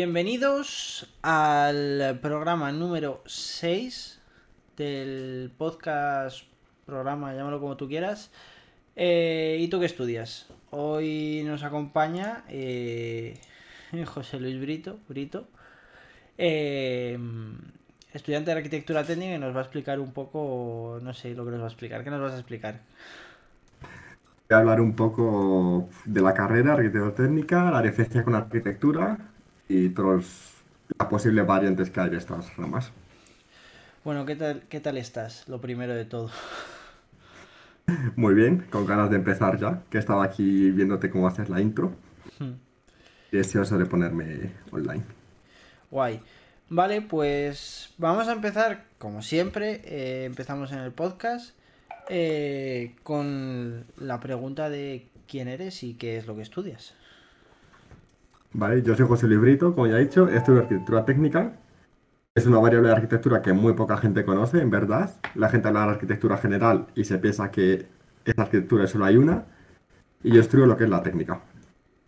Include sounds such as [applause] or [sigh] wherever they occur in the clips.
Bienvenidos al programa número 6 del podcast, programa, llámalo como tú quieras. Eh, ¿Y tú qué estudias? Hoy nos acompaña eh, [laughs] José Luis Brito, Brito eh, estudiante de arquitectura técnica y nos va a explicar un poco, no sé lo que nos va a explicar. ¿Qué nos vas a explicar? Voy a hablar un poco de la carrera, arquitectura técnica, la diferencia con arquitectura y todas las posibles variantes que hay de estas ramas. Bueno, ¿qué tal, ¿qué tal estás? Lo primero de todo. [laughs] Muy bien, con ganas de empezar ya, que estaba aquí viéndote cómo haces la intro. Hmm. Deseoso de ponerme online. Guay. Vale, pues vamos a empezar, como siempre, eh, empezamos en el podcast eh, con la pregunta de quién eres y qué es lo que estudias. Vale, yo soy José Librito, como ya he dicho, estudio arquitectura técnica. Es una variable de arquitectura que muy poca gente conoce, en verdad. La gente habla de arquitectura general y se piensa que esa arquitectura solo hay una. Y yo estudio lo que es la técnica.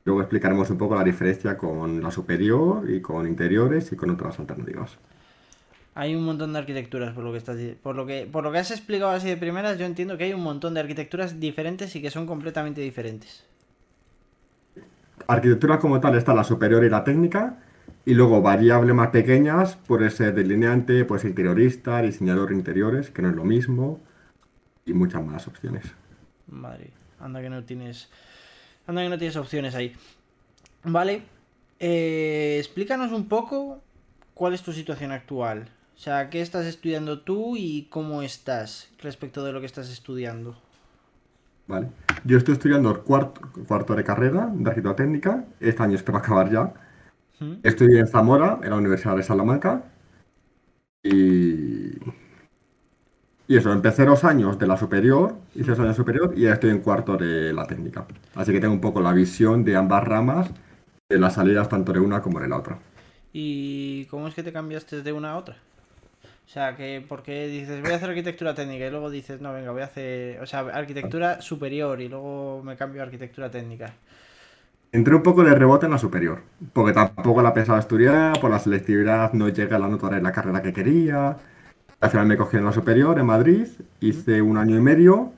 Luego explicaremos un poco la diferencia con la superior y con interiores y con otras alternativas. Hay un montón de arquitecturas por lo que estás por lo que por lo que has explicado así de primeras, yo entiendo que hay un montón de arquitecturas diferentes y que son completamente diferentes. Arquitectura como tal está la superior y la técnica y luego variables más pequeñas puede ser delineante, puede ser interiorista, diseñador de interiores, que no es lo mismo y muchas más opciones. Madre, anda que no tienes anda que no tienes opciones ahí. Vale, eh, explícanos un poco cuál es tu situación actual. O sea, ¿qué estás estudiando tú y cómo estás respecto de lo que estás estudiando? Vale. Yo estoy estudiando el cuarto, cuarto de carrera de arquitectura técnica. Este año espero acabar ya. Estoy en Zamora, en la Universidad de Salamanca. Y. Y eso, empecé dos años de la superior, hice dos años superior y ya estoy en cuarto de la técnica. Así que tengo un poco la visión de ambas ramas, de las salidas tanto de una como de la otra. ¿Y cómo es que te cambiaste de una a otra? O sea, que porque dices voy a hacer arquitectura técnica y luego dices no, venga, voy a hacer, o sea, arquitectura superior y luego me cambio a arquitectura técnica. Entré un poco de rebote en la superior, porque tampoco la pensaba estudiar, por la selectividad no llegué a la nota de la carrera que quería. Al final me cogí en la superior en Madrid, hice un año y medio,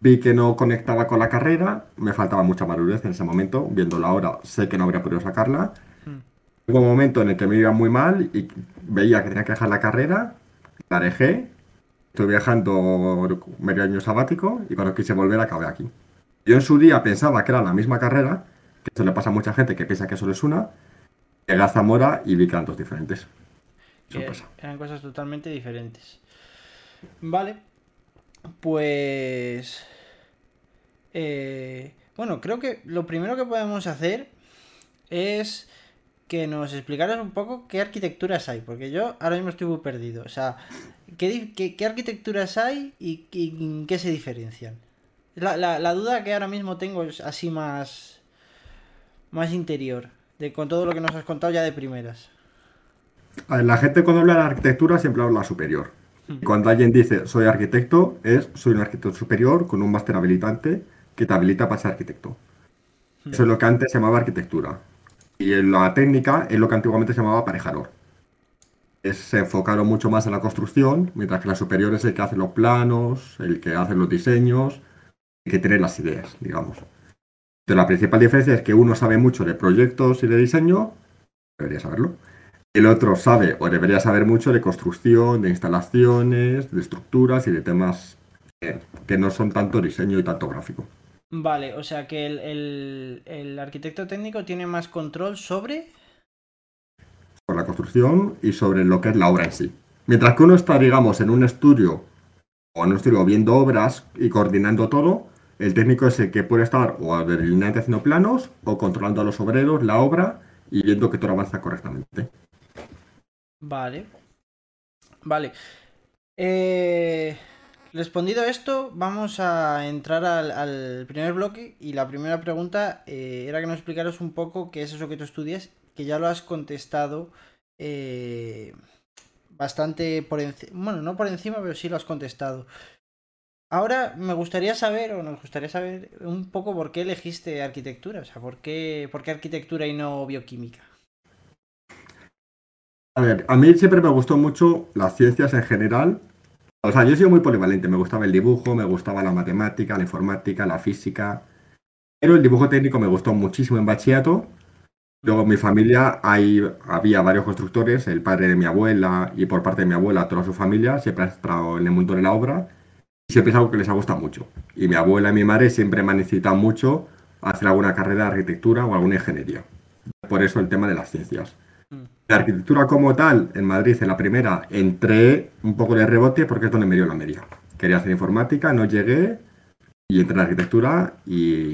vi que no conectaba con la carrera, me faltaba mucha madurez en ese momento, viendo la hora sé que no habría podido sacarla. Hubo un momento en el que me iba muy mal y veía que tenía que dejar la carrera, la dejé, estoy viajando medio año sabático y cuando quise volver acabé aquí. Yo en su día pensaba que era la misma carrera, que eso le pasa a mucha gente que piensa que solo es una, llegué a Zamora y vi dos diferentes. Pasa. eran cosas totalmente diferentes. Vale, pues... eh, bueno, creo que lo primero que podemos hacer es que nos explicaras un poco qué arquitecturas hay, porque yo ahora mismo estoy muy perdido. O sea, ¿qué, qué- qué arquitecturas hay y, en qué se diferencian? La, la- la duda que ahora mismo tengo es así más, más interior, de, con todo lo que nos has contado ya de primeras. A ver, La gente cuando habla de arquitectura siempre habla superior. Cuando alguien dice soy arquitecto, es soy un arquitecto superior con un máster habilitante que te habilita para ser arquitecto. Eso es lo que antes se llamaba arquitectura. Y en la técnica es lo que antiguamente se llamaba aparejador. Es, se enfocaron mucho más en la construcción, mientras que la superior es el que hace los planos, el que hace los diseños, el que tiene las ideas, digamos. Entonces, la principal diferencia es que uno sabe mucho de proyectos y de diseño, debería saberlo, el otro sabe o debería saber mucho de construcción, de instalaciones, de estructuras y de temas eh, que no son tanto diseño y tanto gráfico. Vale, o sea que el, el- el arquitecto técnico tiene más control sobre... Sobre la construcción y sobre lo que es la obra en sí. Mientras que uno está, digamos, en un estudio o en un estudio viendo obras y coordinando todo, el técnico es el que puede estar o delineante haciendo planos o controlando a los obreros, la obra y viendo que todo avanza correctamente. Vale. Vale. Eh, respondido esto, vamos a entrar al, primer bloque y la primera pregunta eh, era que nos explicaras un poco qué es eso que tú estudias, que ya lo has contestado eh, bastante por encima, bueno, no por encima, pero sí lo has contestado. Ahora me gustaría saber, o nos gustaría saber un poco por qué elegiste arquitectura, o sea, por qué, por qué arquitectura y no bioquímica. A ver, a mí siempre me gustó mucho las ciencias en general. O sea, yo he sido muy polivalente. Me gustaba el dibujo, me gustaba la matemática, la informática, la física. Pero el dibujo técnico me gustó muchísimo en bachillerato. Luego en mi familia hay, había varios constructores, el padre de mi abuela y por parte de mi abuela toda su familia siempre ha estado en el mundo de la obra y siempre es algo que les ha gustado mucho. Y mi abuela y mi madre siempre me han necesitado mucho hacer alguna carrera de arquitectura o alguna ingeniería. Por eso el tema de las ciencias. La arquitectura como tal, en Madrid, en la primera, entré un poco de rebote porque es donde me dio la media. Quería hacer informática, no llegué y entré en arquitectura y,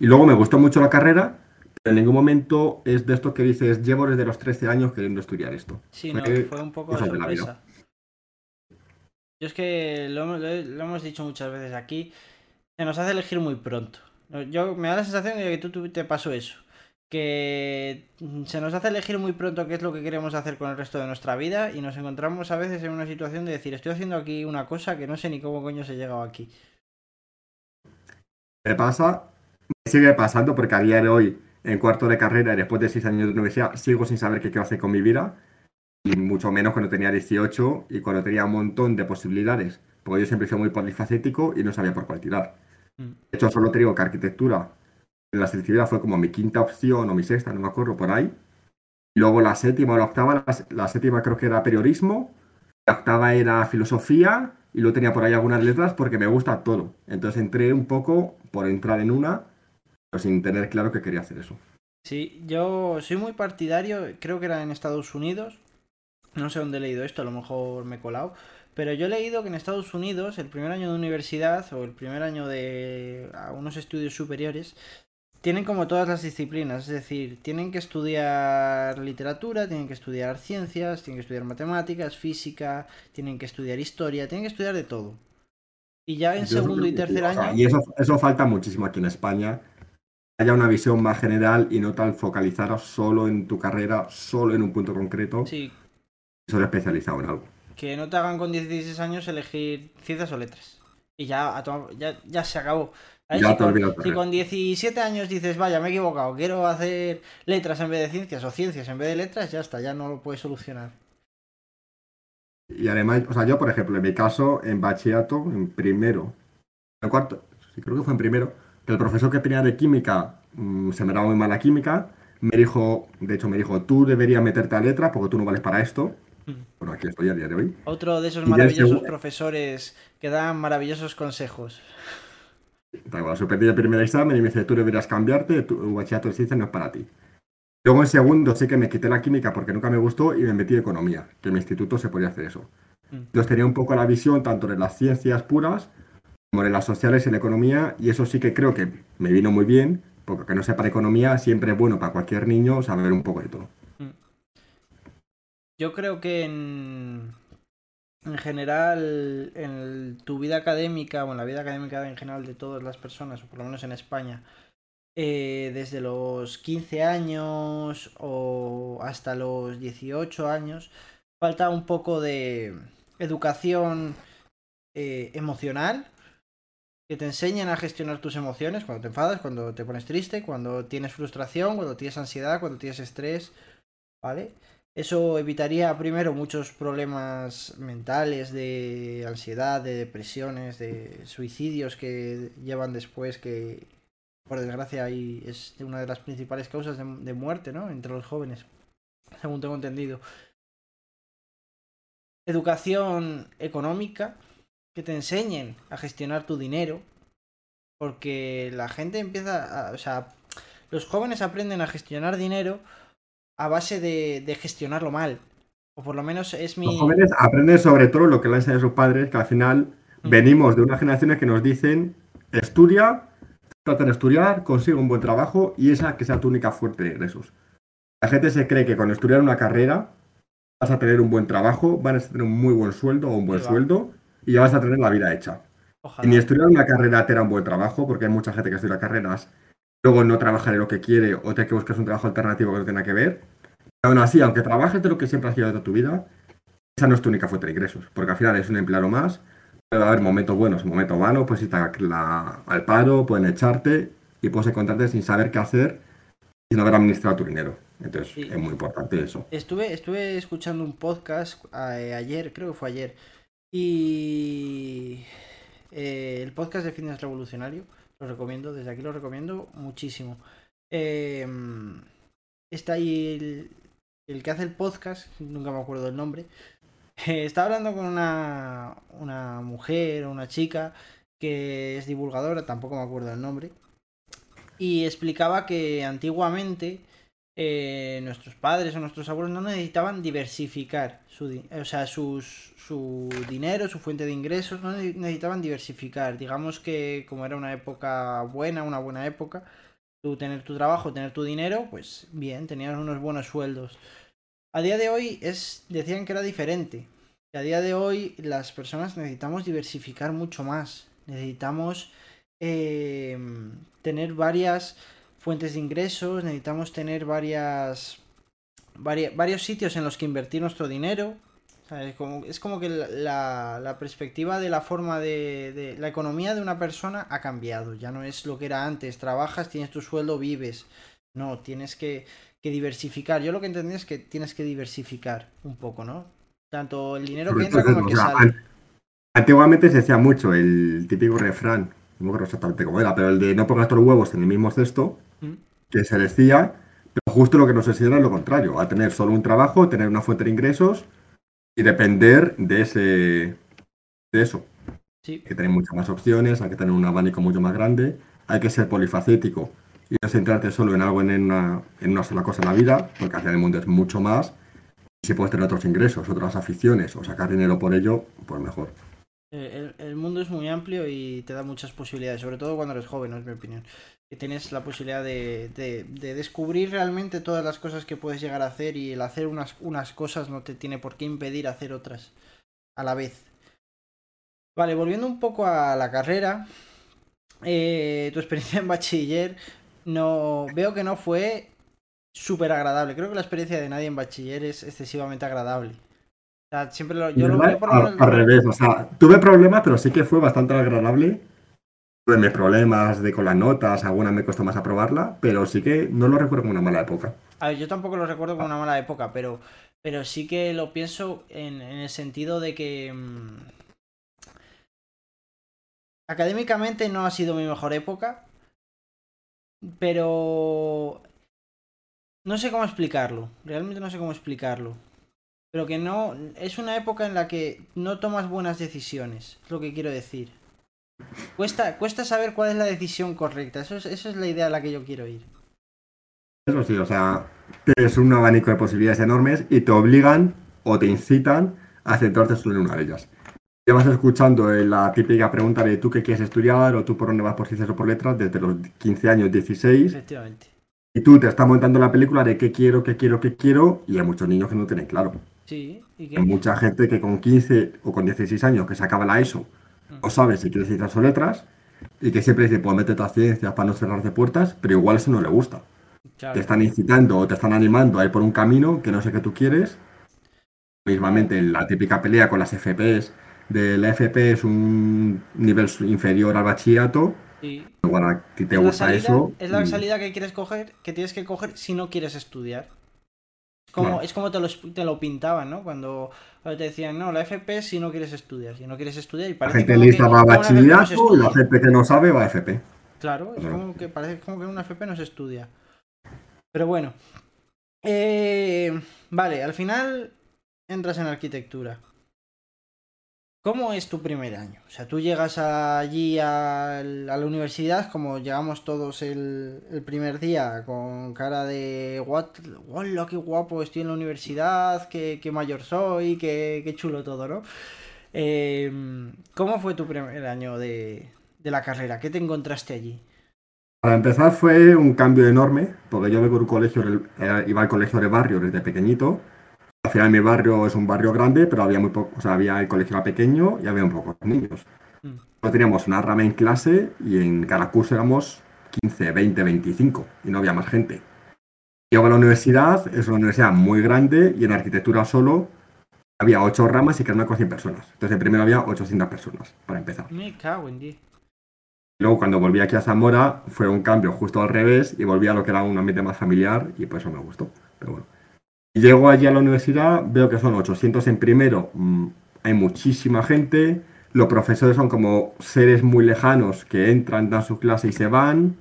y luego me gustó mucho la carrera, pero en ningún momento es de esto que dices, llevo desde los 13 años queriendo estudiar esto. Sí, no, Fue un poco de la sorpresa. Yo es que lo hemos dicho muchas veces aquí, se nos hace elegir muy pronto. Yo me da la sensación de que tú, tú te pasó eso, que se nos hace elegir muy pronto qué es lo que queremos hacer con el resto de nuestra vida y nos encontramos a veces en una situación de decir, estoy haciendo aquí una cosa que no sé ni cómo coño se he llegado aquí. Me pasa, me sigue pasando porque a día de hoy, en cuarto de carrera y después de 6 años de universidad, sigo sin saber qué quiero hacer con mi vida. Y mucho menos cuando tenía 18 y cuando tenía un montón de posibilidades. Porque yo siempre sido muy polifacético y no sabía por cuál tirar. Mm. De hecho, solo te digo que arquitectura la selectividad fue como mi quinta opción o mi sexta, no me acuerdo, por ahí. Luego la séptima o la octava, la, la séptima creo que era periodismo, la octava era filosofía y luego tenía por ahí algunas letras porque me gusta todo. Entonces entré un poco por entrar en una, pero sin tener claro que quería hacer eso. Sí, yo soy muy partidario, creo que era en Estados Unidos, no sé dónde he leído esto, a lo mejor me he colado, pero yo he leído que en Estados Unidos el primer año de universidad o el primer año de unos estudios superiores tienen como todas las disciplinas, es decir, tienen que estudiar literatura, tienen que estudiar ciencias, tienen que estudiar matemáticas, física, tienen que estudiar historia, tienen que estudiar de todo. Y ya en Yo segundo y tercer o sea, año... Y eso, eso falta muchísimo aquí en España. Haya una visión más general y no tan focalizada solo en tu carrera, solo en un punto concreto, Sí, solo especializado en algo. que no te hagan con 16 años elegir ciencias o letras. Y ya, a tomar- ya, ya se acabó. ¿Sabes? Ya Si, te con, si con 17 años dices, vaya, me he equivocado, quiero hacer letras en vez de ciencias o ciencias en vez de letras, ya está, ya no lo puedes solucionar. Y además, o sea, yo, por ejemplo, en mi caso, en bachillerato, en primero, en cuarto, sí, creo que fue en primero, que el profesor que tenía de química mm, se me daba muy mal la química, me dijo, de hecho, me dijo, tú deberías meterte a letras porque tú no vales para esto. Mm. Bueno, aquí estoy a día de hoy. Otro de esos maravillosos profesores que dan maravillosos consejos. Igual, suspendí el primer examen y me dice, tú deberías cambiarte, tu bachillerato de ciencias no es para ti. Luego en segundo sí que me quité la química porque nunca me gustó y me metí en economía, que en mi instituto se podía hacer eso. Mm. Entonces tenía un poco la visión tanto de las ciencias puras como de las sociales y la economía y eso sí que creo que me vino muy bien, porque que no sepa de economía siempre es bueno para cualquier niño saber un poco de todo. Yo creo que en, en general, en tu vida académica o en la vida académica en general de todas las personas, o por lo menos en España, eh, desde los 15 años o hasta los 18 años, falta un poco de educación eh, emocional, que te enseñen a gestionar tus emociones cuando te enfadas, cuando te pones triste, cuando tienes frustración, cuando tienes ansiedad, cuando tienes estrés, ¿vale? Eso evitaría primero muchos problemas mentales de ansiedad, de depresiones, de suicidios que llevan después, que por desgracia ahí es una de las principales causas de, muerte, ¿no? Entre los jóvenes, según tengo entendido. Educación económica, que te enseñen a gestionar tu dinero, porque la gente empieza a, o sea, los jóvenes aprenden a gestionar dinero a base de, de gestionarlo mal. O por lo menos es mi... Los jóvenes aprenden sobre todo lo que le enseñan sus padres, que al final Mm. venimos de unas generaciones que nos dicen, estudia, trata de estudiar, consigue un buen trabajo y esa que sea tu única fuente de ingresos. La gente se cree que con estudiar una carrera vas a tener un buen trabajo, vas a tener un muy buen sueldo o un buen Sí, sueldo y ya vas a tener la vida hecha. Y ni estudiar una carrera te da un buen trabajo, porque hay mucha gente que estudia carreras, luego no trabaja en lo que quiere o te que buscas un trabajo alternativo que no tenga que ver. Aún así, aunque trabajes de lo que siempre has querido de tu vida, esa no es tu única fuente de ingresos, porque al final es un empleado más. Puede haber momentos buenos, momentos malos, pues a la- al paro, pueden echarte y puedes encontrarte sin saber qué hacer, sin haber administrado tu dinero. Entonces Sí. es muy importante eso. Estuve, estuve escuchando un podcast eh, ayer, creo que fue ayer, y eh, el podcast de Fitness Revolucionario, lo recomiendo, desde aquí lo recomiendo muchísimo. Eh, está ahí el, el que hace el podcast, nunca me acuerdo del nombre, [laughs] eh, está hablando con una, una mujer o una chica que es divulgadora, tampoco me acuerdo del nombre, y explicaba que antiguamente eh, nuestros padres o nuestros abuelos no necesitaban diversificar su, o sea, sus, su dinero, su fuente de ingresos, no ne- necesitaban diversificar. Digamos que como era una época buena, una buena época, tú tener tu trabajo, tener tu dinero, pues bien, tenías unos buenos sueldos. A día de hoy es, decían que era diferente. A día de hoy las personas necesitamos diversificar mucho más. Necesitamos eh, tener varias fuentes de ingresos, necesitamos tener varias, varia- varios sitios en los que invertir nuestro dinero. ¿sabes? Como, es como que la, la- perspectiva de la forma de- La economía de una persona ha cambiado. Ya no es lo que era antes. Trabajas, tienes tu sueldo, vives. No, tienes que, que diversificar. Yo lo que entendí es que tienes que diversificar un poco, ¿no? Tanto el dinero que entra como el que sale. an- Antiguamente se decía mucho el típico refrán, no me acuerdo exactamente cómo era, pero el de no pongas todos los huevos en el mismo cesto, ¿Mm? que se decía, pero justo lo que nos enseña es lo contrario, a tener solo un trabajo, tener una fuente de ingresos y depender de ese de eso. Sí. Hay que tener muchas más opciones, hay que tener un abanico mucho más grande, hay que ser polifacético y no centrarte solo en algo en una, en una sola cosa en la vida, porque al el mundo es mucho más. Y si puedes tener otros ingresos, otras aficiones o sacar dinero por ello, pues mejor. Eh, El, mundo es muy amplio y te da muchas posibilidades, sobre todo cuando eres joven, es mi opinión. Que tienes la posibilidad de, de- de descubrir realmente todas las cosas que puedes llegar a hacer y el hacer unas, unas cosas no te tiene por qué impedir hacer otras a la vez. Vale, volviendo un poco a la carrera, eh, tu experiencia en bachiller no veo que no fue súper agradable. Creo que la experiencia de nadie en bachiller es excesivamente agradable. O sea, siempre lo, yo, lo, yo por al, al revés, o sea, tuve problemas, pero sí que fue bastante agradable. Tuve mis problemas de con las notas, alguna me costó más aprobarla, pero sí que no lo recuerdo como una mala época. A ver, yo tampoco lo recuerdo como una mala época, pero, pero sí que lo pienso en, en el sentido de que mm, académicamente no ha sido mi mejor época, pero no sé cómo explicarlo, realmente no sé cómo explicarlo. Pero que no, es una época en la que no tomas buenas decisiones, es lo que quiero decir. Cuesta, cuesta saber cuál es la decisión correcta, eso es, eso es la idea a la que yo quiero ir. Eso sí, o sea, es un abanico de posibilidades enormes y te obligan o te incitan a centrarte solo en una de ellas. Llevas escuchando eh, la típica pregunta de tú qué quieres estudiar o tú por dónde vas por ciencias o por letras desde los 15 años, 16, Efectivamente. y tú te estás montando la película de qué quiero, qué quiero, qué quiero, y hay muchos niños que no tienen claro. Sí, y que... Hay mucha gente que con 15 o con 16 años que se acaba la ESO no sabe si quiere ciencias o letras y que siempre dice, pues métete a ciencias para no cerrarte puertas, pero igual eso no le gusta. Claro. Te están incitando o te están animando a ir por un camino que no sé qué tú quieres. Mismamente en la típica pelea con las FPs, de la FP es un nivel inferior al bachillerato, Sí. igual a ti te es la gusta salida, eso. es la salida que quieres coger, que tienes que coger si no quieres estudiar. Es como, Claro. es como te, lo, te lo pintaban, ¿no? Cuando te decían, no, la FP es si no quieres estudiar. Si no quieres estudiar, y La parece gente como que- lista va a FP no bachillerato y la gente que no sabe va a FP. Claro, es como que parece como que en una FP no se estudia. Pero bueno. Eh, vale, al final entras en arquitectura. ¿Cómo es tu primer año? O sea, tú llegas allí al- a la universidad, como llegamos todos el, primer día, con cara de, what, hola, qué guapo estoy en la universidad, qué, mayor soy, qué, chulo todo, ¿no? Eh, ¿Cómo fue tu primer año de, la carrera? ¿Qué te encontraste allí? Para empezar fue un cambio enorme, porque yo vengo era- iba al colegio de barrio desde pequeñito. Al final mi barrio es un barrio grande, pero había muy poco, o sea, había el colegio era pequeño y había un pocos niños. Mm. Solo teníamos una rama en clase y en cada curso éramos 15, 20, 25 y no había más gente. Llego a la universidad, es una universidad muy grande y en arquitectura solo había 8 ramas y cada una con 100 personas. Entonces primero había 800 personas para empezar. Me cago en 10. Luego cuando volví aquí a Zamora fue un cambio justo al revés y volví a lo que era un ambiente más familiar y por eso me gustó. Pero bueno. Llego allí a la universidad, veo que son 800 en primero, mm, hay muchísima gente, los profesores son como seres muy lejanos que entran, dan su clase y se van,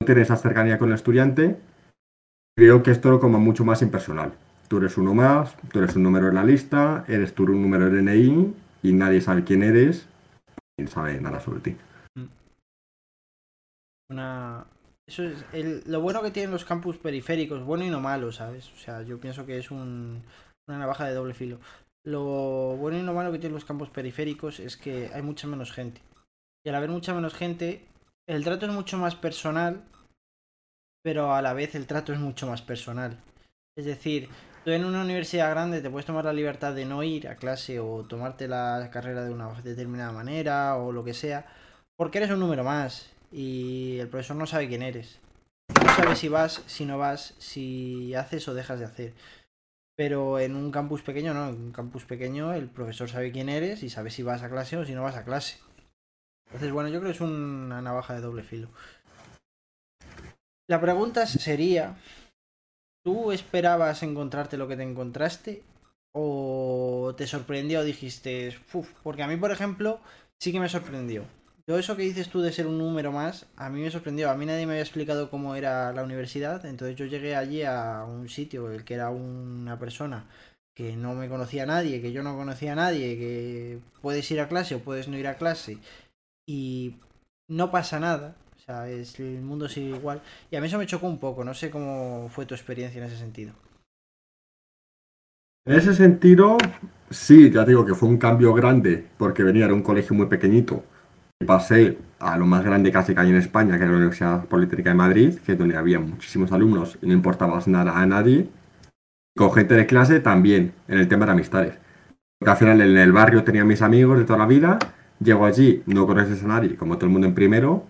no tienen esa cercanía con el estudiante. Veo que esto es como mucho más impersonal. Tú eres uno más, tú eres un número en la lista, eres tú un número de DNI y nadie sabe quién eres, ni sabe nada sobre ti. Una, eso es lo bueno que tienen los campus periféricos, bueno y no malo, ¿sabes? O sea, yo pienso que es un, una navaja de doble filo. Lo bueno y lo malo que tienen los campus periféricos es que hay mucha menos gente. Y al haber mucha menos gente, el trato es mucho más personal, pero a la vez el trato es mucho más personal. Es decir, tú en una universidad grande te puedes tomar la libertad de no ir a clase o tomarte la carrera de una determinada manera o lo que sea, porque eres un número más y el profesor no sabe quién eres. No sabe si vas, si no vas, si haces o dejas de hacer. Pero en un campus pequeño no, en un campus pequeño el profesor sabe quién eres y sabe si vas a clase o si no vas a clase. Entonces, bueno, yo creo que es una navaja de doble filo. La pregunta sería, ¿tú esperabas encontrarte lo que te encontraste? ¿O te sorprendió o dijiste, Uf, porque a mí, por ejemplo, sí que me sorprendió. Yo eso que dices tú de ser un número más, a mí me sorprendió. A mí nadie me había explicado cómo era la universidad, entonces yo llegué allí a un sitio, el que era una persona que no me conocía a nadie, que yo no conocía a nadie, que puedes ir a clase o puedes no ir a clase y no pasa nada. O sea, es, el mundo sigue igual. Y a mí eso me chocó un poco. No sé cómo fue tu experiencia en ese sentido. En ese sentido, sí, ya digo que fue un cambio grande, porque venía de un colegio muy pequeñito pasé a lo más grande casi que hay en España, que era la Universidad Politécnica de Madrid, que es donde había muchísimos alumnos y no importaba nada a nadie. Con gente de clase también, en el tema de amistades. Porque al final en el barrio tenía mis amigos de toda la vida, llego allí, no conoces a nadie, como todo el mundo en primero,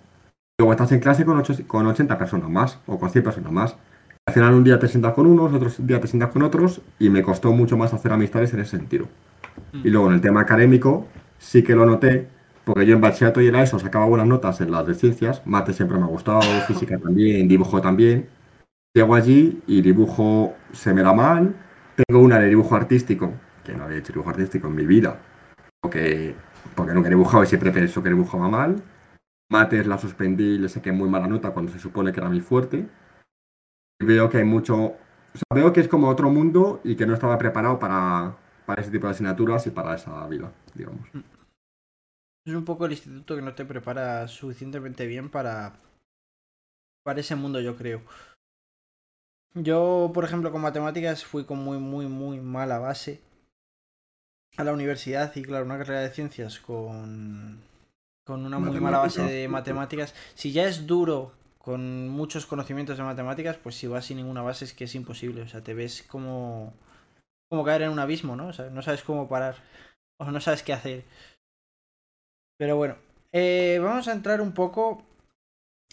luego estás en clase con, con 80 personas más o con 100 personas más. Al final un día te sientas con unos, otro día te sientas con otros y me costó mucho más hacer amistades en ese sentido. Y luego en el tema académico sí que lo noté, porque yo en bachillerato y en ESO sacaba buenas notas en las de ciencias, mate siempre me ha gustado, física también, dibujo también. Llego allí y dibujo se me da mal. Tengo una de dibujo artístico, que no había hecho dibujo artístico en mi vida, porque, porque nunca he dibujado y siempre pensé que dibujaba mal. Mates la suspendí y le saqué muy mala nota cuando se supone que era mi fuerte. Y veo que hay mucho. O sea, veo que es como otro mundo y que no estaba preparado para, para ese tipo de asignaturas y para esa vida, digamos. Es un poco el instituto que no te prepara suficientemente bien para, para ese mundo, yo creo. Yo, por ejemplo, con matemáticas fui con muy, muy, muy mala base a la universidad y, claro, una carrera de ciencias con, con una muy mala base de matemáticas. Si ya es duro con muchos conocimientos de matemáticas, pues si vas sin ninguna base es que es imposible. O sea, te ves como, como caer en un abismo, ¿no? O sea, no sabes cómo parar o no sabes qué hacer. Pero bueno, eh, vamos a entrar un poco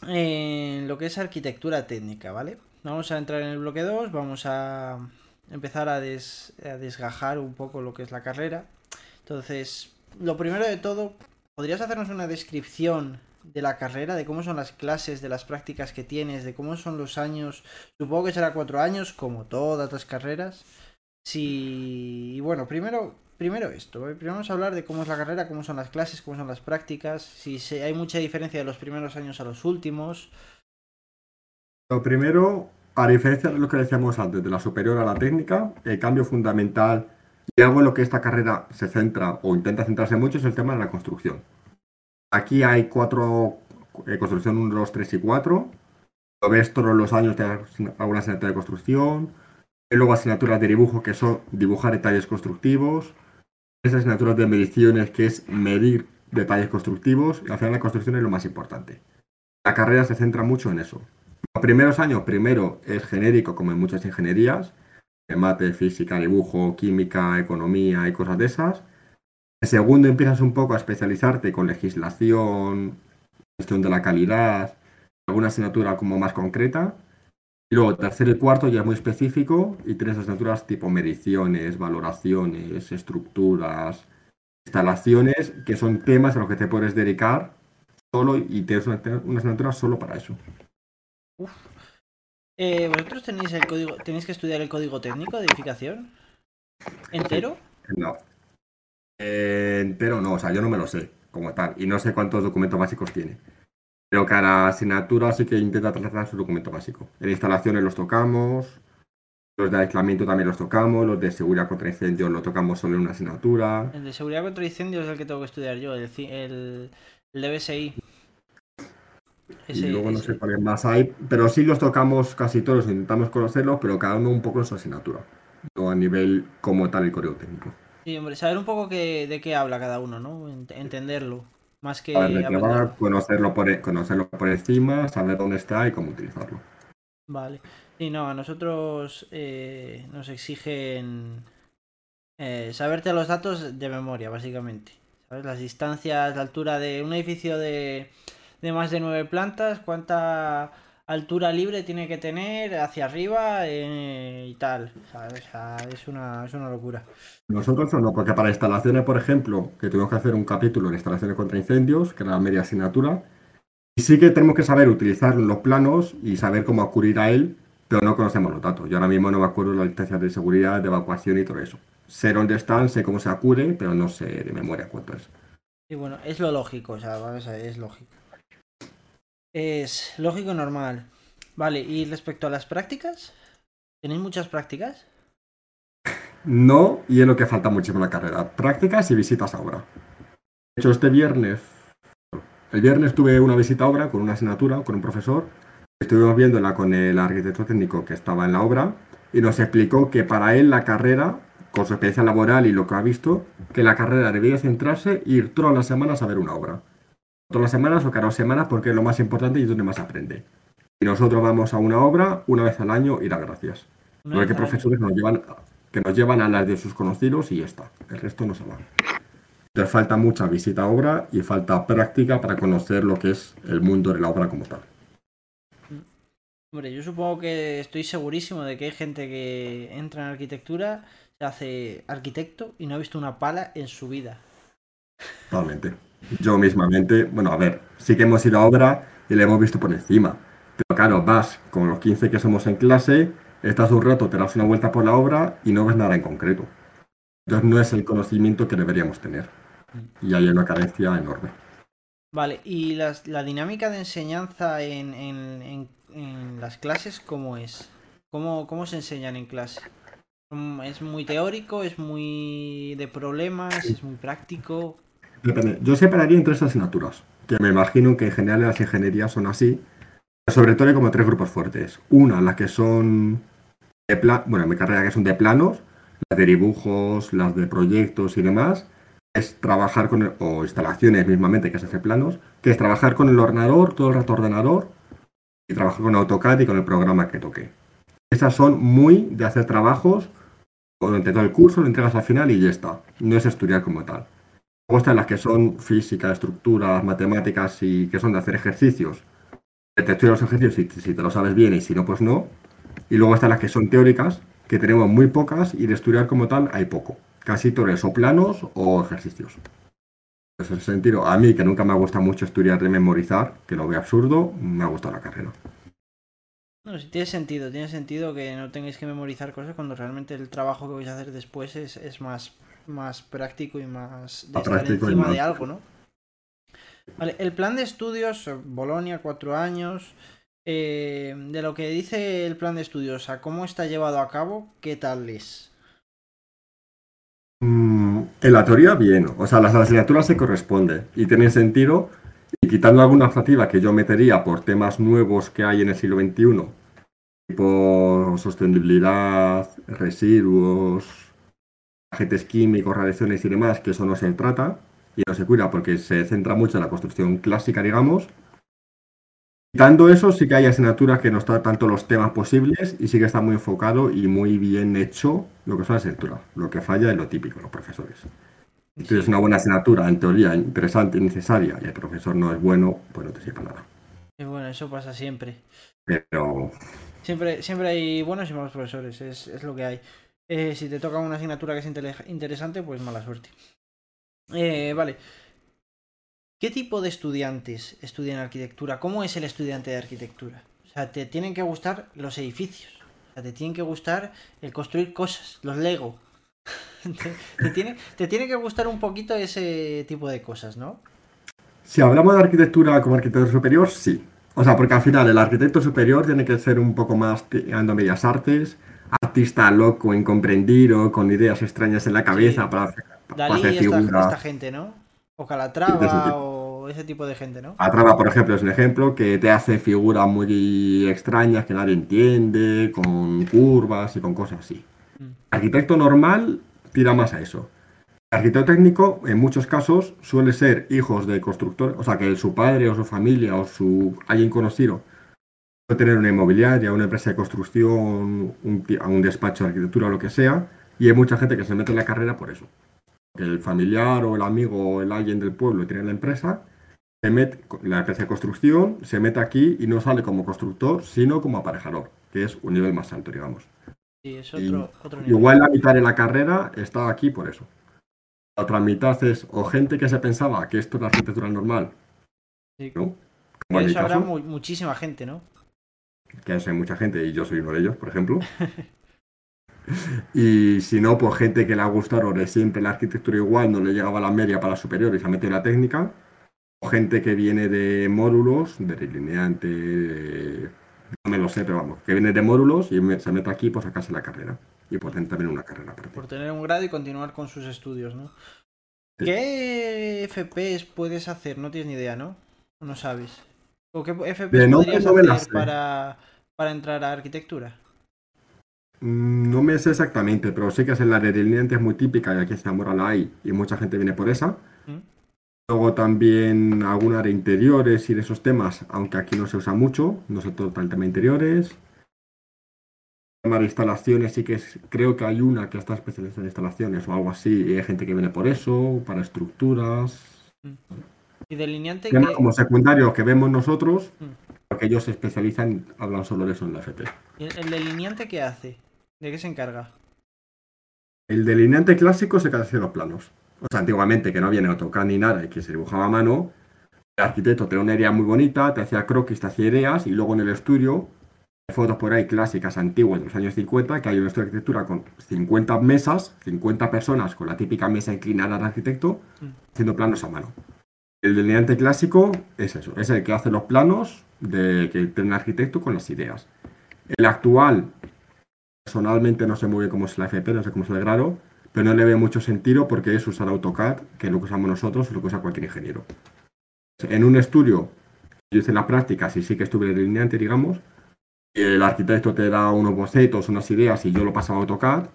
en lo que es arquitectura técnica, ¿vale? Vamos a entrar en el bloque 2, vamos a empezar a, desgajar un poco lo que es la carrera. Entonces, lo primero de todo, ¿podrías hacernos una descripción de la carrera, de cómo son las clases, de las prácticas que tienes, de cómo son los años? Supongo que será cuatro años, como todas las carreras. Sí, y bueno, primero, primero esto. Primero vamos a hablar de cómo es la carrera, cómo son las clases, cómo son las prácticas, si hay mucha diferencia de los primeros años a los últimos. Lo primero, a diferencia de lo que decíamos antes, de la superior a la técnica, el cambio fundamental y algo en lo que esta carrera se centra o intenta centrarse mucho es el tema de la construcción. Aquí hay cuatro, eh, construcción 1, 2, 3 y 4. Lo ves todos los años de alguna asignatura de construcción. Y luego asignaturas de dibujo que son dibujar detalles constructivos esas asignaturas de mediciones que es medir detalles constructivos y al final la construcción es lo más importante. La carrera se centra mucho en eso. Los primeros años, primero es genérico como en muchas ingenierías, en mate, física, dibujo, química, economía y cosas de esas. En segundo empiezas un poco a especializarte con legislación, gestión de la calidad, alguna asignatura como más concreta. Y luego, tercero y cuarto ya es muy específico y tienes asignaturas tipo mediciones, valoraciones, estructuras, instalaciones, que son temas a los que te puedes dedicar solo y tienes una, asignatura solo para eso. Eh, ¿Vosotros tenéis el código, tenéis que estudiar el código técnico de edificación? ¿Entero? No. Eh, entero no, o sea, yo no me lo sé como tal. Y no sé cuántos documentos básicos tiene. Pero cada asignatura sí que intenta tratar su documento básico. En instalaciones los tocamos, los de aislamiento también los tocamos, los de seguridad contra incendios lo tocamos solo en una asignatura. El de seguridad contra incendios es el que tengo que estudiar yo, el, el, el de BSI. y luego no sé cuáles más hay, pero sí los tocamos casi todos, intentamos conocerlos, pero cada uno un poco en su asignatura, no a nivel como tal el código técnico. Sí, hombre, saber un poco de qué habla cada uno, ¿no? Entenderlo. Más que. conocerlo, por, e, conocerlo por encima, saber dónde está y cómo utilizarlo. Vale. Y no, a nosotros eh, nos exigen eh, saberte los datos de memoria, básicamente. ¿Sabes? Las distancias, la altura de un edificio de, de más de nueve plantas, cuánta altura libre tiene que tener hacia arriba eh, y tal. es, una, es una locura. Nosotros no, porque para instalaciones, por ejemplo, que tuvimos que hacer un capítulo en instalaciones contra incendios, que era la media asignatura, y sí que tenemos que saber utilizar los planos y saber cómo acudir a él, pero no conocemos los datos. Yo ahora mismo no me acuerdo las distancias de seguridad, de evacuación y todo eso. Sé dónde están, sé cómo se acude, pero no sé de memoria cuánto es. Y bueno, es lo lógico, o sea, es lógico. Es lógico normal. Vale, y respecto a las prácticas, ¿tenéis muchas prácticas? No, y es lo que falta muchísimo en la carrera. Prácticas y visitas a obra. De hecho, este viernes, el viernes tuve una visita a obra con una asignatura, con un profesor. Estuvimos viéndola con el arquitecto técnico que estaba en la obra y nos explicó que para él la carrera, con su experiencia laboral y lo que ha visto, que la carrera debía centrarse e ir todas las semanas a ver una obra todas las semanas o cada dos semanas porque es lo más importante y es donde más aprende. Y nosotros vamos a una obra una vez al año y da gracias. No hay que profesores nos llevan, que nos llevan a las de sus conocidos y ya está. El resto no se va. Entonces falta mucha visita a obra y falta práctica para conocer lo que es el mundo de la obra como tal. Hombre, yo supongo que estoy segurísimo de que hay gente que entra en arquitectura, se hace arquitecto y no ha visto una pala en su vida. Totalmente. Yo mismamente, bueno, a ver, sí que hemos ido a obra y le hemos visto por encima. Pero claro, vas con los 15 que somos en clase, estás un rato, te das una vuelta por la obra y no ves nada en concreto. Entonces no es el conocimiento que deberíamos tener. Y hay una carencia enorme. Vale, ¿y la dinámica de enseñanza en, en, las clases cómo es? ¿Cómo, ¿Cómo se enseñan en clase? ¿Es muy teórico? ¿Es muy de problemas? ¿Es muy práctico? Depende. Yo separaría en tres asignaturas, que me imagino que en general las ingenierías son así. Sobre todo hay como tres grupos fuertes. Una, las que son de bueno, en mi carrera que son de planos, las de dibujos, las de proyectos y demás, es trabajar con, o instalaciones mismamente que se hace planos, que es trabajar con el ordenador, todo el rato ordenador, y trabajar con AutoCAD y con el programa que toque. Esas son muy de hacer trabajos, durante todo el curso, lo entregas al final y ya está. No es estudiar como tal. Están las que son física, estructuras, matemáticas y que son de hacer ejercicios. Te estudias los ejercicios si, te lo sabes bien y si no, pues no. Y luego están las que son teóricas, que tenemos muy pocas y de estudiar como tal hay poco. Casi todo o planos o ejercicios. En ese sentido, a mí que nunca me ha gustado mucho estudiar de memorizar, que lo veo absurdo, me ha gustado la carrera. No, sí, tiene sentido, tiene sentido que no tengáis que memorizar cosas cuando realmente el trabajo que vais a hacer después es, es más más práctico y más de estar encima de algo, ¿no? Vale, el plan de estudios, Bolonia, cuatro años. Eh, de lo que dice el plan de estudios a cómo está llevado a cabo, ¿qué tal es? Mm, en la teoría, bien. O sea, las asignaturas se corresponden y tienen sentido. Y quitando alguna optativa que yo metería por temas nuevos que hay en el siglo XXI, tipo sostenibilidad, residuos, agentes químicos, radiaciones y demás, que eso no se trata y no se cuida porque se centra mucho en la construcción clásica, digamos. Quitando eso, sí que hay asignaturas que nos tratan tanto los temas posibles y sí que está muy enfocado y muy bien hecho lo que es la asignatura. Lo que falla es lo típico, los profesores. Si es una buena asignatura, en teoría, interesante y necesaria, y el profesor no es bueno, pues no te sirve nada. Y bueno, eso pasa siempre. Pero. Siempre, siempre hay buenos y malos profesores, es, es lo que hay. Eh, si te toca una asignatura que es interesante, pues mala suerte. Eh, vale. ¿Qué tipo de estudiantes estudian arquitectura? ¿Cómo es el estudiante de arquitectura? sea, te tienen que gustar los edificios. O sea, te tienen que gustar el construir cosas, los Lego. [laughs] te, tiene, te tiene que gustar un poquito ese tipo de cosas, ¿no? Si hablamos de arquitectura como arquitecto superior, sí. O sea, porque al final el arquitecto superior tiene que ser un poco más tirando bellas artes, artista loco, incomprendido, con ideas extrañas en la cabeza Sí. para, hacer- para Dalí hacer y esta, figuras. esta gente, ¿no? O ese Calatrava o ese tipo de gente, ¿no? Atrapa, por ejemplo, es un ejemplo que te hace figuras muy extrañas que nadie entiende, con curvas y con cosas así. Mm. Arquitecto normal tira más a eso. Arquitecto técnico, en muchos casos, suele ser hijos de constructores, o sea, que su padre o su familia o su alguien conocido puede tener una inmobiliaria, una empresa de construcción, un, ti- un despacho de arquitectura o lo que sea, y hay mucha gente que se mete en la carrera por eso. Que el familiar o el amigo o el alguien del pueblo tiene la empresa, se mete, la empresa de construcción se mete aquí y no sale como constructor, sino como aparejador, que es un nivel más alto, digamos. Sí, es Y otro, otro nivel. Igual la mitad de la carrera está aquí por eso. La otra mitad es o gente que se pensaba que esto es la arquitectura normal, Sí. Eso habrá mu- muchísima gente, ¿no? Que hay mucha gente y yo soy uno de ellos, por ejemplo. Y si no, pues gente que le ha gustado de siempre la arquitectura igual, no le llegaba a la media para la superior y se ha metido la técnica. O gente que viene de módulos, de delineante, de- no me lo sé, pero vamos, que viene de módulos y se mete aquí por sacarse la carrera. Y por tener también una carrera aparte. Por tener un grado y continuar con sus estudios, ¿no? Sí. ¿Qué FPs puedes hacer? No tienes ni idea, ¿no? ¿O no sabes? ¿O qué FPs De podrías no hacer para, para entrar a arquitectura? Mm, No me sé exactamente, pero sé que es la de delineante es muy típica y aquí en Zamora la hay y mucha gente viene por esa. ¿Mm? Luego también alguna de interiores y de esos temas, aunque aquí no se usa mucho, no se trata el tema de interiores. Tema de instalaciones, sí que es- creo que hay una que está especializada en instalaciones o algo así, y hay gente que viene por eso, para estructuras. Y delineante Temas que... como secundarios que vemos nosotros, Mm. porque ellos se especializan, hablan solo de eso en la FP. ¿El el delineante qué hace? ¿De qué se encarga? El delineante clásico se hace los planos. O sea, antiguamente que no había ni AutoCAD ni nada y que se dibujaba a mano, el arquitecto tenía una idea muy bonita, te hacía croquis, te hacía ideas y luego en el estudio, hay fotos por ahí clásicas antiguas de los años 50, que hay un estudio de arquitectura con 50 mesas, 50 personas con la típica mesa inclinada del arquitecto, Mm. haciendo planos a mano. El delineante clásico es eso, es el que hace los planos de que tiene el arquitecto con las ideas. El actual, personalmente no sé muy bien cómo es la FP, no sé cómo es el grado, pero no le veo mucho sentido porque es usar AutoCAD, que es lo que usamos nosotros, es lo que usa cualquier ingeniero. En un estudio, yo hice las prácticas y sí que estuve delineante, digamos, el arquitecto te da unos bocetos, unas ideas y yo lo pasaba a AutoCAD,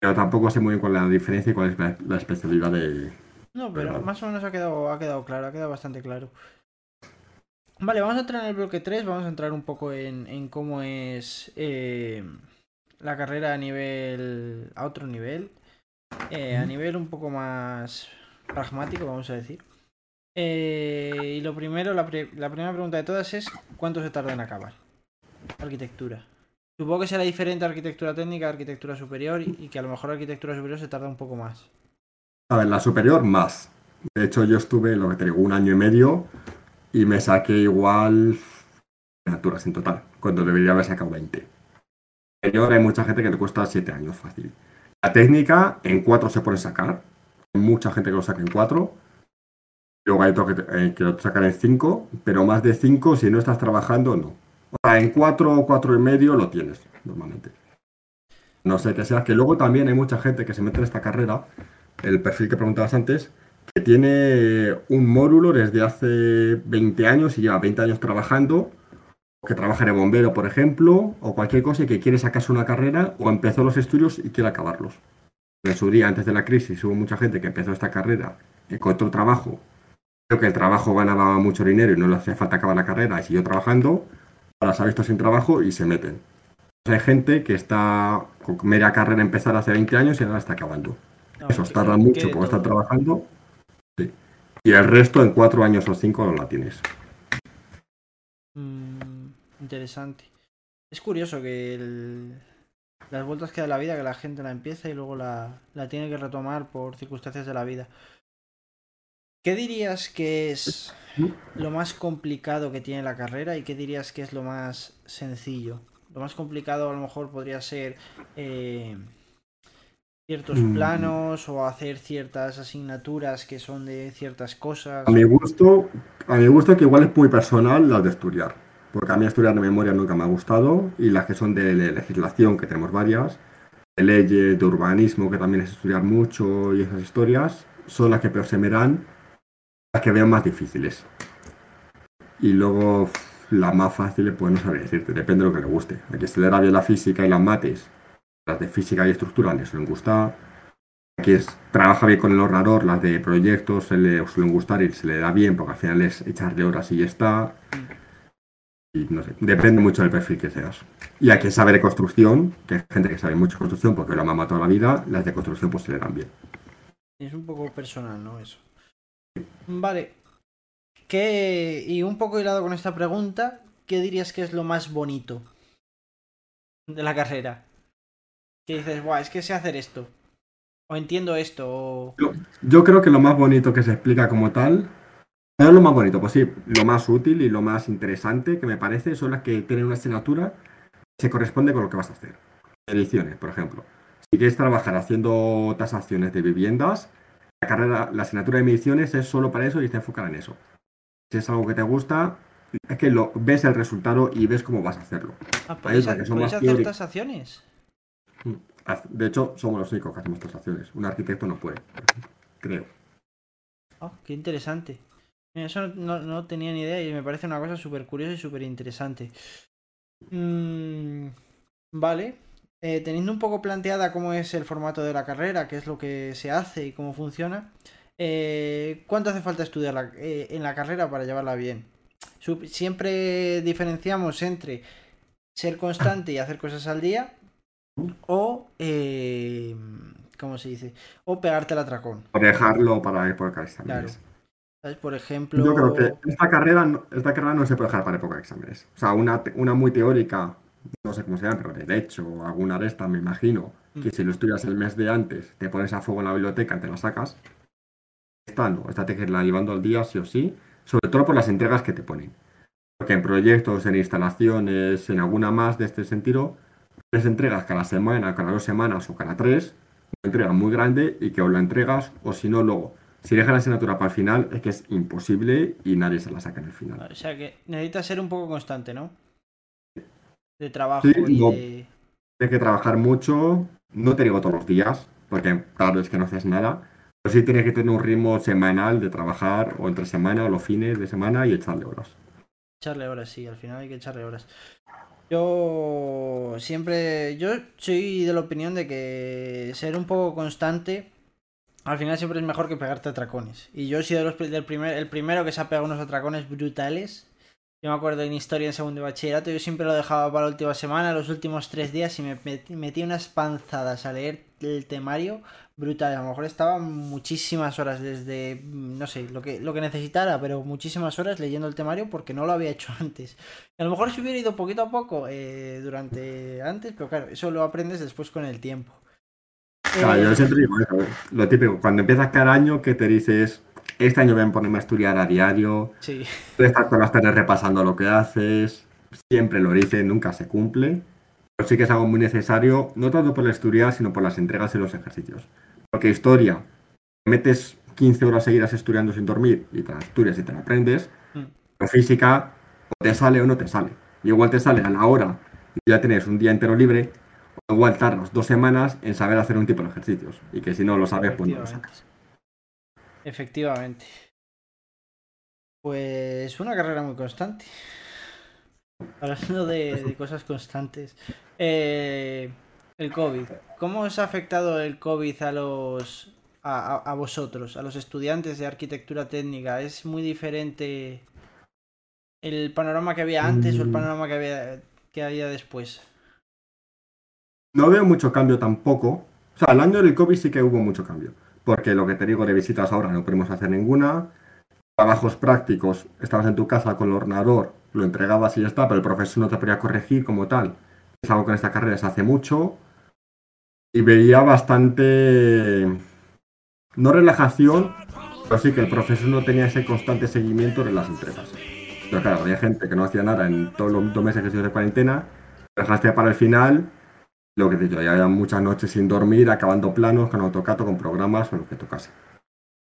pero tampoco sé muy bien cuál la diferencia y cuál es la especialidad de... No, pero más o menos ha quedado, ha quedado claro, ha quedado bastante claro. Vale, vamos a entrar en el bloque 3, vamos a entrar un poco en, en cómo es eh, la carrera a nivel. a otro nivel. eh, a nivel un poco más pragmático, vamos a decir. Eh, y lo primero, la, la primera pregunta de todas es: ¿cuánto se tarda en acabar? Arquitectura. Supongo que será diferente a arquitectura técnica a arquitectura superior y que a lo mejor arquitectura superior se tarda un poco más. A ver, la superior más. De hecho, yo estuve, lo que te digo, un año y medio y me saqué igual asignaturas en total, cuando debería haber sacado 20. Superior hay mucha gente que le cuesta 7 años fácil. La técnica en 4 se puede sacar. Hay mucha gente que lo saca en 4. Luego hay otro que, eh, lo sacan en 5, pero más de 5 si no estás trabajando, no. O sea, en 4 o 4 y medio lo tienes, normalmente. No sé qué sea, que luego también hay mucha gente que se mete en esta carrera, el perfil que preguntabas antes, que tiene un módulo desde hace 20 años y lleva 20 años trabajando, que trabaja de bombero, por ejemplo, o cualquier cosa y que quiere sacarse una carrera o empezó los estudios y quiere acabarlos. En su día, antes de la crisis, hubo mucha gente que empezó esta carrera, encontró trabajo, creo que el trabajo ganaba mucho dinero y no le hacía falta acabar la carrera y siguió trabajando, ahora se ha visto sin trabajo y se meten. Hay gente que está con media carrera empezar hace 20 años y ahora está acabando. No, tarda mucho porque está todo. trabajando. Sí. Y el resto en cuatro años o cinco no la tienes. Mm, interesante. Es curioso que el- las vueltas que da la vida, que la gente la empieza y luego la, la tiene que retomar por circunstancias de la vida. ¿Qué dirías que es lo más complicado que tiene la carrera y qué dirías que es lo más sencillo? Lo más complicado a lo mejor podría ser eh, ciertos Mm. planos o hacer ciertas asignaturas que son de ciertas cosas. A mi gusto, a mi gusto que igual es muy personal las de estudiar, porque a mí estudiar de memoria nunca me ha gustado y las que son de le- legislación, que tenemos varias, de leyes, de urbanismo, que también es estudiar mucho y esas historias, son las que peor se me dan, las que veo más difíciles. Y luego las más fáciles, pues no sabría decirte, depende de lo que le guste. A quien se le da bien la física y las mates, las de física y estructura les suelen gustar que es, trabaja bien con el ordenador, las de proyectos se le suelen gustar y se le da bien, porque al final es echarle horas y ya está. Y no sé, depende mucho del perfil que seas. Y a quien sabe de construcción, que hay gente que sabe mucho de construcción porque lo ha mamado toda la vida, las de construcción pues se le dan bien. Es un poco personal, ¿no? Eso. Vale. ¿Qué... Y un poco hilado con esta pregunta, ¿qué dirías que es lo más bonito de la carrera? Que dices, Buah, es que sé hacer esto. O entiendo esto. O... Yo creo que lo más bonito que se explica como tal, no es lo más bonito, pues sí, lo más útil y lo más interesante que me parece son las que tienen una asignatura que se corresponde con lo que vas a hacer. Ediciones, por ejemplo. Si quieres trabajar haciendo tasaciones de viviendas, la carrera, la asignatura de mediciones es solo para eso y está enfocada en eso. Si es algo que te gusta, es que lo, ves el resultado y ves cómo vas a hacerlo. Ah, Hay ¿podéis, otras que son podéis más hacer teóricas. tasaciones? De hecho, somos los únicos que hacemos tasaciones. Un arquitecto no puede, creo. Ah, qué interesante. Eso no, tenía ni idea y me parece una cosa súper curiosa y súper interesante. Mm, vale. Eh, teniendo un poco planteada cómo es el formato de la carrera, qué es lo que se hace y cómo funciona, eh, ¿cuánto hace falta estudiar eh, en la carrera para llevarla bien? Siempre diferenciamos entre ser constante y hacer cosas al día o, eh, ¿cómo se dice? O pegarte al atracón. Por dejarlo para época de exámenes. Claro. ¿Sabes? Por ejemplo... Yo creo que esta carrera, no- esta carrera no se puede dejar para época de exámenes. O sea, una, una muy teórica, no sé cómo se llama, pero derecho o alguna de estas, me imagino, que Mm. si lo estudias el mes de antes, te pones a fuego en la biblioteca y te la sacas. Esta no, esta te que irla llevando al día sí o sí, sobre todo por las entregas que te ponen. Porque en proyectos, en instalaciones, en alguna más de este sentido, tres entregas cada semana, cada dos semanas o cada tres, una entrega muy grande y que o la entregas o si no luego. Si dejas la asignatura para el final es que es imposible y nadie se la saca en el final. O sea que necesitas ser un poco constante, ¿no? De trabajo Sí, y no. de... Tienes que trabajar mucho, no te digo todos los días, porque claro es que no haces nada, pero sí tienes que tener un ritmo semanal de trabajar o entre semana o los fines de semana y echarle horas. Echarle horas, sí, al final hay que echarle horas. Yo siempre, yo soy de la opinión de que ser un poco constante, al final siempre es mejor que pegarte atracones. Y yo he sido primer, el primero que se ha pegado unos atracones brutales. Yo me acuerdo en historia en segundo de bachillerato, yo siempre lo dejaba para la última semana, los últimos tres días y me met- metí unas panzadas a leer el temario brutal. A lo mejor estaba muchísimas horas desde, mm, no sé, lo que, lo que necesitara, pero muchísimas horas leyendo el temario porque no lo había hecho [laughs] antes. A lo mejor si hubiera ido poquito a poco eh, durante antes, pero claro, eso lo aprendes después con el tiempo. Claro, Eh, yo siempre digo eso, lo típico, cuando empiezas cada año que te dices, este año voy a ponerme a estudiar a diario, sí, estás todas las tardes repasando lo que haces, siempre lo dices, nunca se cumple. Pero sí que es algo muy necesario, no tanto por el estudiar, sino por las entregas y los ejercicios. Porque historia, metes 15 horas seguidas estudiando sin dormir y te la estudias y te la aprendes. Mm. Pero física, o te sale o no te sale. Y igual te sale a la hora y ya tienes un día entero libre, o igual tardas dos semanas en saber hacer un tipo de ejercicios. Y que si no lo sabes, pues no lo sacas. Efectivamente. Pues una carrera muy constante. Hablando de, de cosas constantes. Eh, el COVID. ¿Cómo os ha afectado el COVID a los a, a- a vosotros, a los estudiantes de arquitectura técnica? ¿Es muy diferente el panorama que había antes o el Mm. panorama que había, que había después? No veo mucho cambio tampoco. O sea, el año del COVID sí que hubo mucho cambio. Porque lo que te digo de visitas ahora no podemos hacer ninguna. Trabajos prácticos, estabas en tu casa con el ordenador, lo entregabas y ya está, pero el profesor no te podía corregir como tal. Es algo que en esta carrera se hace mucho. Y veía bastante, no relajación, Así que el profesor no tenía ese constante seguimiento de las entregas. Pero claro, había gente que no hacía nada en todos los dos meses que se de cuarentena, dejaste para el final, lo que te digo, ya había muchas noches sin dormir, acabando planos con AutoCAD con programas o lo que tocase.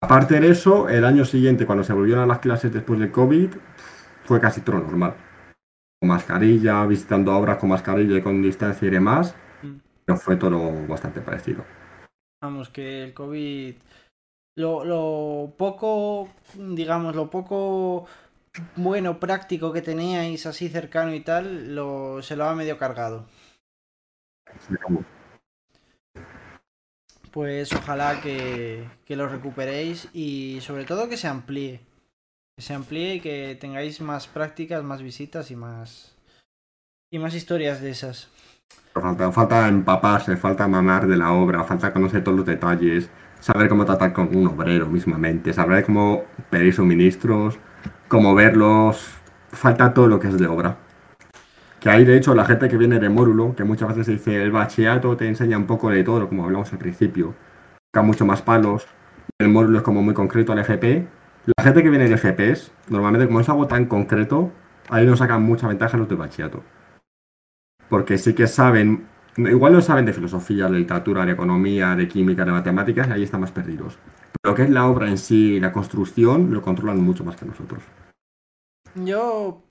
Aparte de eso, el año siguiente, cuando se volvieron a las clases después del COVID, fue casi todo normal. Con mascarilla, visitando obras con mascarilla y con distancia y demás, mm. pero fue todo bastante parecido. Vamos, que el COVID, lo, lo poco, digamos, lo poco bueno, práctico que teníais así cercano y tal, lo, se lo ha medio cargado. Pues ojalá que, que, lo recuperéis y sobre todo que se amplíe. Que se amplíe y que tengáis más prácticas, más visitas y más. y más historias de esas. Falta, empaparse, falta mamar de la obra, falta conocer todos los detalles, saber cómo tratar con un obrero mismamente, saber cómo pedir suministros, cómo verlos, falta todo lo que es de obra. Que hay, de hecho, la gente que viene de módulo, que muchas veces dice el bachillerato te enseña un poco de todo, como hablamos al principio, que mucho más palos, el módulo es como muy concreto al FP. La gente que viene de FPs, normalmente como es algo tan concreto, ahí nos sacan mucha ventaja los de bachillerato. Porque sí que saben, igual no saben de filosofía, de literatura, de economía, de química, de matemáticas, ahí están más perdidos. Lo que es la obra en sí, la construcción, lo controlan mucho más que nosotros. Yo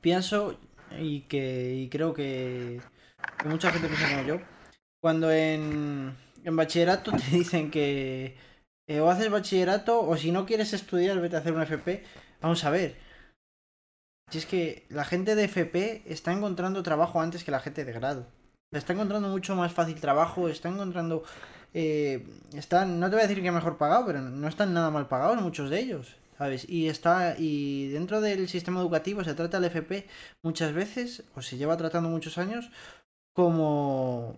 pienso y que y creo que, mucha gente piensa como yo. Cuando en, en bachillerato [laughs] te dicen que eh, o haces bachillerato o si no quieres estudiar, vete a hacer un FP. Vamos a ver. Si es que la gente de FP está encontrando trabajo antes que la gente de grado. Está encontrando mucho más fácil trabajo, está encontrando eh, están, no te voy a decir que mejor pagado, pero no están nada mal pagados muchos de ellos, ¿sabes? Y está, y dentro del sistema educativo se trata el FP muchas veces, o se lleva tratando muchos años, como,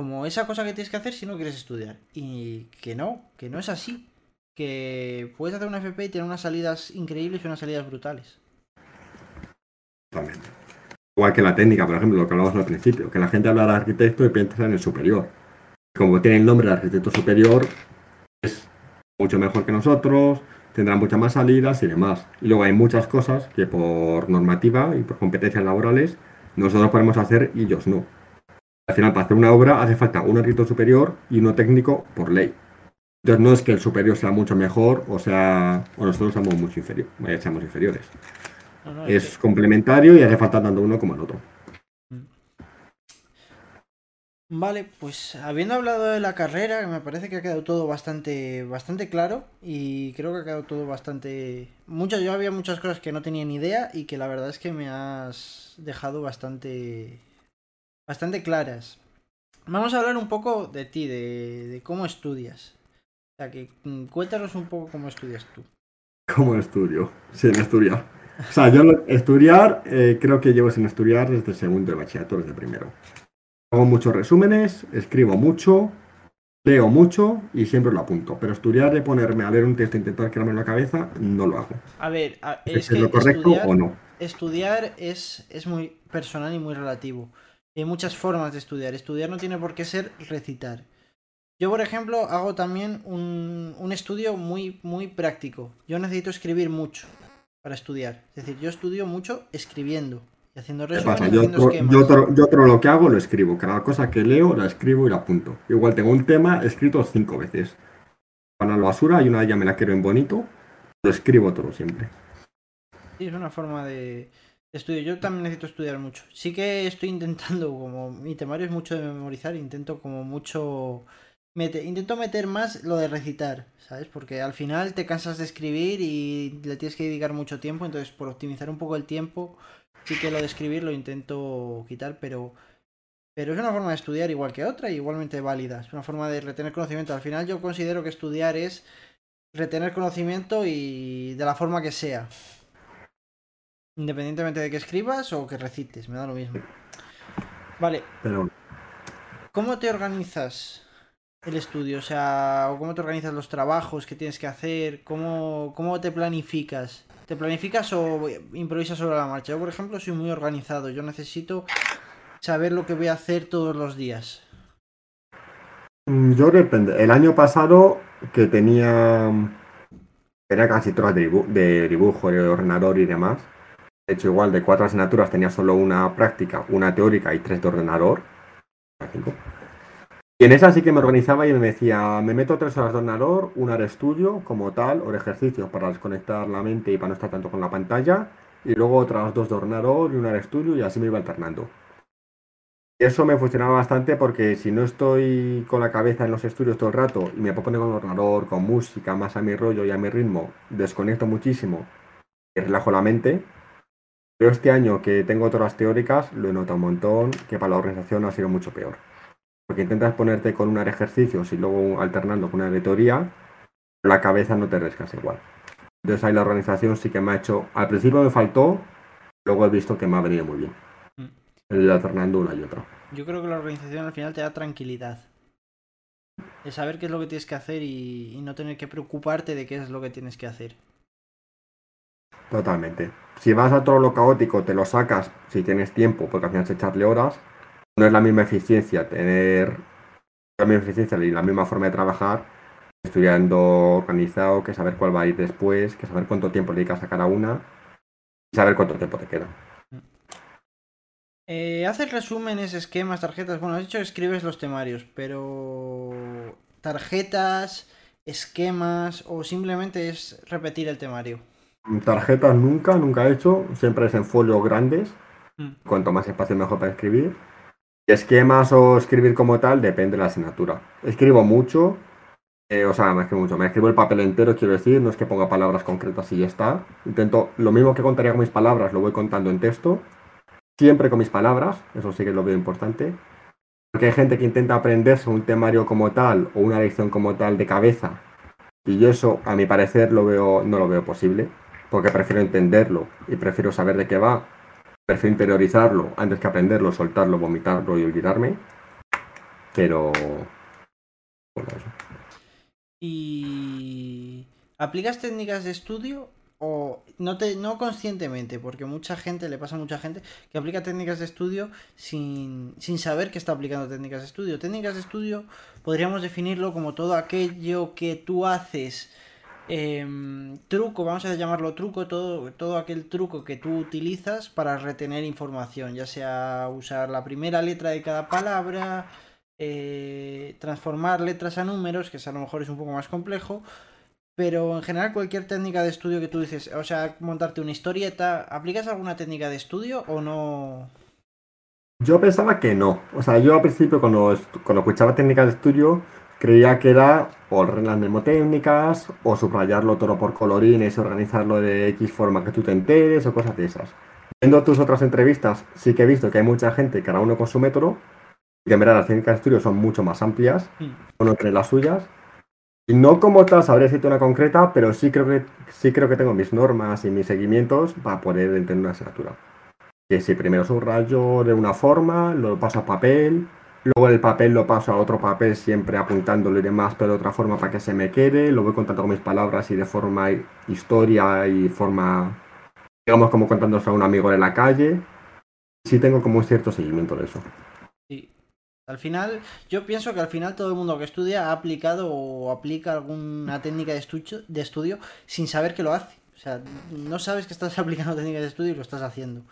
como esa cosa que tienes que hacer si no quieres estudiar. Y que no, que no es así. Que puedes hacer un FP y tener unas salidas increíbles y unas salidas brutales. Totalmente. Igual que la técnica, por ejemplo, lo que hablábamos al principio, que la gente habla de arquitecto y piensa en el superior como tiene el nombre de arquitecto superior, es mucho mejor que nosotros, tendrá muchas más salidas y demás. Y luego hay muchas cosas que por normativa y por competencias laborales nosotros podemos hacer y ellos no. Al final, para hacer una obra hace falta un arquitecto superior y uno técnico por ley. Entonces no es que el superior sea mucho mejor o sea o nosotros somos mucho inferiores, seamos inferiores. es complementario y hace falta tanto uno como el otro. Vale, pues habiendo hablado de la carrera, me parece que ha quedado todo bastante, bastante claro y creo que ha quedado todo bastante... Muchas, yo había muchas cosas que no tenía ni idea y que la verdad es que me has dejado bastante, bastante claras. Vamos a hablar un poco de ti, de, cómo estudias. O sea, que mm, cuéntanos un poco cómo estudias tú. ¿Cómo estudio? Sin estudiar. O sea, yo estudiar, eh, creo que llevo sin estudiar desde segundo de bachillerato, desde primero. Hago muchos resúmenes, escribo mucho, leo mucho y siempre lo apunto. Pero estudiar de ponerme a leer un texto e intentar quedarme en la cabeza, no lo hago. A ver, es, que lo correcto estudiar, o no? Estudiar es, es muy personal y muy relativo. Hay muchas formas de estudiar. Estudiar no tiene por qué ser recitar. Yo, por ejemplo, hago también un, un estudio muy, muy práctico. Yo necesito escribir mucho para estudiar. Es decir, yo estudio mucho escribiendo haciendo Yo, otro, lo que hago lo escribo. Cada cosa que leo la escribo y la apunto. Igual tengo un tema escrito cinco veces. Para la basura y una de ellas me la quiero en bonito. Lo escribo todo siempre. Sí, es una forma de estudio. Yo también necesito estudiar mucho. Sí que estoy intentando, como mi temario es mucho de memorizar, intento como mucho... intento meter más lo de recitar, ¿sabes? Porque al final te cansas de escribir y le tienes que dedicar mucho tiempo, entonces por optimizar un poco el tiempo sí que lo de escribir lo intento quitar, pero, pero es una forma de estudiar igual que otra y igualmente válida. Es una forma de retener conocimiento. Al final yo considero que estudiar es retener conocimiento y de la forma que sea. Independientemente de que escribas o que recites, me da lo mismo. Vale. Pero... ¿Cómo te organizas el estudio? O sea, ¿cómo te organizas los trabajos que tienes que hacer? ¿Cómo, cómo te planificas? ¿Te planificas o improvisas sobre la marcha? Yo, por ejemplo, soy muy organizado. Yo necesito saber lo que voy a hacer todos los días. Mm, Yo depende. El año pasado que tenía, tenía casi todas de, dibu- de dibujo, de ordenador y demás. De hecho, igual de cuatro asignaturas tenía solo una práctica, una teórica y tres de ordenador. Y en esa sí que me organizaba y me decía, me meto tres horas de ordenador, una de estudio como tal, de ejercicios para desconectar la mente y para no estar tanto con la pantalla, y luego otras dos de ordenador y una de estudio y así me iba alternando. Eso me funcionaba bastante porque si no estoy con la cabeza en los estudios todo el rato y me puedo poner con el ordenador, con música, más a mi rollo y a mi ritmo, desconecto muchísimo y relajo la mente. Pero este año que tengo otras teóricas, lo he notado un montón, que para la organización ha sido mucho peor. Porque intentas ponerte con una de ejercicios y luego alternando con una de teoría, la cabeza no te descansa igual. Entonces ahí la organización sí que me ha hecho, al principio me faltó, luego he visto que me ha venido muy bien. Mm. El alternando una y otra. Yo creo que la organización al final te da tranquilidad. De saber qué es lo que tienes que hacer y, y no tener que preocuparte de qué es lo que tienes que hacer. Totalmente. Si vas a todo lo caótico, te lo sacas si tienes tiempo, porque al final es echarle horas. No es la misma eficiencia tener la misma eficiencia y la misma forma de trabajar estudiando organizado, que saber cuál va a ir después, que saber cuánto tiempo le dedicas a cada una y saber cuánto tiempo te queda. Eh, haces resúmenes, esquemas, tarjetas. Bueno, dicho que escribes los temarios, pero tarjetas, esquemas o simplemente es repetir el temario. Tarjetas nunca, nunca he hecho, siempre es en folios grandes, Mm. cuanto más espacio mejor para escribir. Y esquemas o escribir como tal depende de la asignatura. Escribo mucho, eh, o sea, me escribo mucho, me escribo el papel entero, quiero decir, no es que ponga palabras concretas y ya está. Intento, lo mismo que contaría con mis palabras, lo voy contando en texto, siempre con mis palabras, eso sí que lo veo importante. Porque hay gente que intenta aprenderse un temario como tal o una lección como tal de cabeza. Y yo eso, a mi parecer, lo veo, no lo veo posible. Porque prefiero entenderlo y prefiero saber de qué va. Prefiero interiorizarlo antes que aprenderlo, soltarlo, vomitarlo y olvidarme. Pero. Bueno, eso. Y aplicas técnicas de estudio o no te no conscientemente, porque mucha gente le pasa a mucha gente que aplica técnicas de estudio sin, sin saber que está aplicando técnicas de estudio. Técnicas de estudio podríamos definirlo como todo aquello que tú haces em, truco, vamos a llamarlo truco, todo, todo aquel truco que tú utilizas para retener información, ya sea usar la primera letra de cada palabra, eh, transformar letras a números, que a lo mejor es un poco más complejo, pero en general cualquier técnica de estudio que tú dices, o sea, montarte una historieta, ¿aplicas alguna técnica de estudio o no? Yo pensaba que no. O sea, yo al principio cuando, cuando escuchaba técnicas de estudio creía que era o reglas mnemotécnicas o subrayarlo todo por colorines y organizarlo de X forma que tú te enteres o cosas de esas. Viendo tus otras entrevistas, sí que he visto que hay mucha gente, cada uno con su método, y que en verdad las técnicas de estudio son mucho más amplias, Mm. uno tiene las suyas. Y no como tal sabré decirte una concreta, pero sí creo que sí creo que tengo mis normas y mis seguimientos para poder entender una asignatura. Que si primero subrayo de una forma, lo paso a papel, luego el papel lo paso a otro papel siempre apuntándolo y demás, pero de otra forma para que se me quede, lo voy contando con mis palabras y de forma hi- historia y forma, digamos como contándose a un amigo de la calle. Sí tengo como un cierto seguimiento de eso. Sí. Al final, yo pienso que al final todo el mundo que estudia ha aplicado o aplica alguna técnica de estudio, de estudio sin saber que lo hace. O sea, no sabes que estás [laughs] aplicando técnicas de estudio y lo estás haciendo.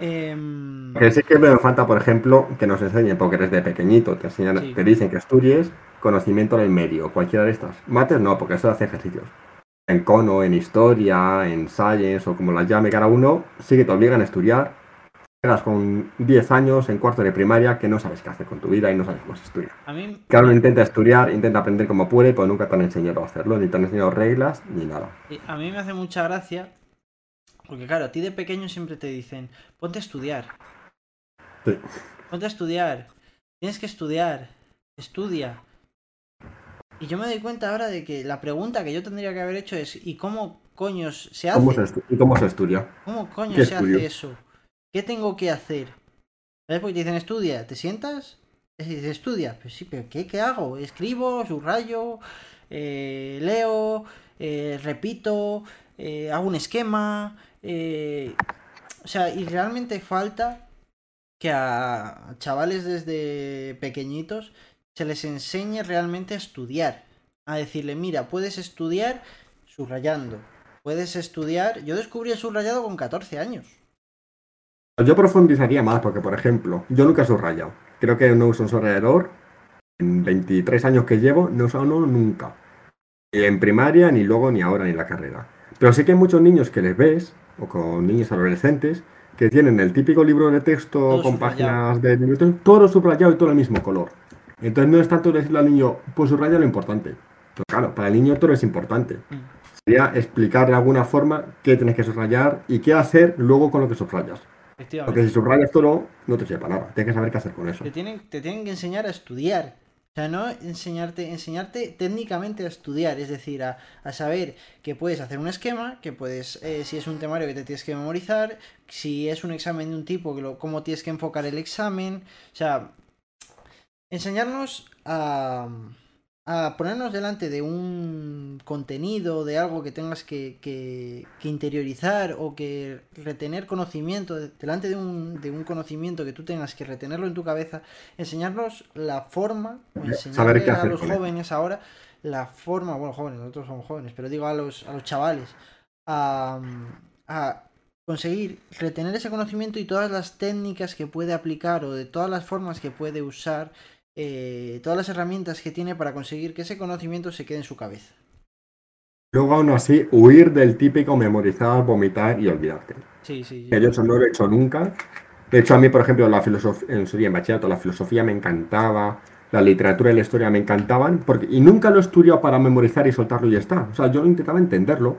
Em, Que sí que me falta, por ejemplo, que nos enseñen, porque desde pequeñito te enseñan, Sí. te dicen que estudies conocimiento del medio, cualquiera de estas. Mates no, porque eso hace ejercicios. En cono, en historia, en science o como las llame cada uno, sí que te obligan a estudiar. Llegas con 10 años en cuarto de primaria que no sabes qué hacer con tu vida y no sabes cómo se estudia. a mí, Cada uno intenta estudiar, intenta aprender como puede, pero nunca te han enseñado a hacerlo, ni te han enseñado reglas, ni nada. a mí me hace mucha gracia. Porque claro, a ti de pequeño siempre te dicen, ponte a estudiar. Sí. Ponte a estudiar. Tienes que estudiar. Estudia. Y yo me doy cuenta ahora de que la pregunta que yo tendría que haber hecho es, ¿y cómo coños se hace? ¿Cómo se ¿Y cómo se estudia? ¿Cómo coño ¿Qué se estudio? hace eso? ¿Qué tengo que hacer? ¿Sabes? Porque te dicen estudia, ¿te sientas? Y dices estudia, pues sí, pero ¿qué, qué hago? Escribo, subrayo, eh, leo, eh, repito, eh, hago un esquema. Eh, O sea, y realmente falta que a chavales desde pequeñitos se les enseñe realmente a estudiar. A decirle, mira, puedes estudiar subrayando. Puedes estudiar. Yo descubrí el subrayado con 14 años. Yo profundizaría más, porque por ejemplo, yo nunca he subrayado. Creo que no uso un subrayador. En 23 años que llevo, no usado uno nunca. Ni en primaria, ni luego, ni ahora, ni en la carrera. Pero sí que hay muchos niños que les ves, o con niños adolescentes, que tienen el típico libro de texto Todo con subrayado. páginas de todo subrayado y todo el mismo color. Entonces no es tanto decirle al niño, pues subraya lo importante. Pero claro, para el niño todo es importante. Mm. Sería explicar de alguna forma qué tienes que subrayar y qué hacer luego con lo que subrayas. Porque si subrayas todo, no te sirve para nada. Tienes que saber qué hacer con eso. Te tienen, te tienen que enseñar a estudiar. O sea, no enseñarte, enseñarte técnicamente a estudiar, es decir, a, a saber que puedes hacer un esquema, que puedes, eh, si es un temario que te tienes que memorizar, si es un examen de un tipo, que lo, cómo tienes que enfocar el examen. O sea, enseñarnos a, a ponernos delante de un contenido, de algo que tengas que, que- que interiorizar o que retener conocimiento, de- delante de un, de un conocimiento que tú tengas que retenerlo en tu cabeza, enseñarnos la forma, o enseñarle a los jóvenes ahora la forma, bueno, jóvenes, nosotros somos jóvenes, pero digo a los, a los chavales, a, a conseguir retener ese conocimiento y todas las técnicas que puede aplicar o de todas las formas que puede usar, eh, todas las herramientas que tiene para conseguir que ese conocimiento se quede en su cabeza. Luego, aún así, huir del típico memorizar, vomitar y olvidarte. Sí, sí. Que yo eso no lo he hecho nunca. De hecho, a mí, por ejemplo, la filosofía, en su día en bachillerato, la filosofía me encantaba, la literatura y la historia me encantaban, porque, y nunca lo he estudiado para memorizar y soltarlo y ya está. O sea, yo intentaba entenderlo.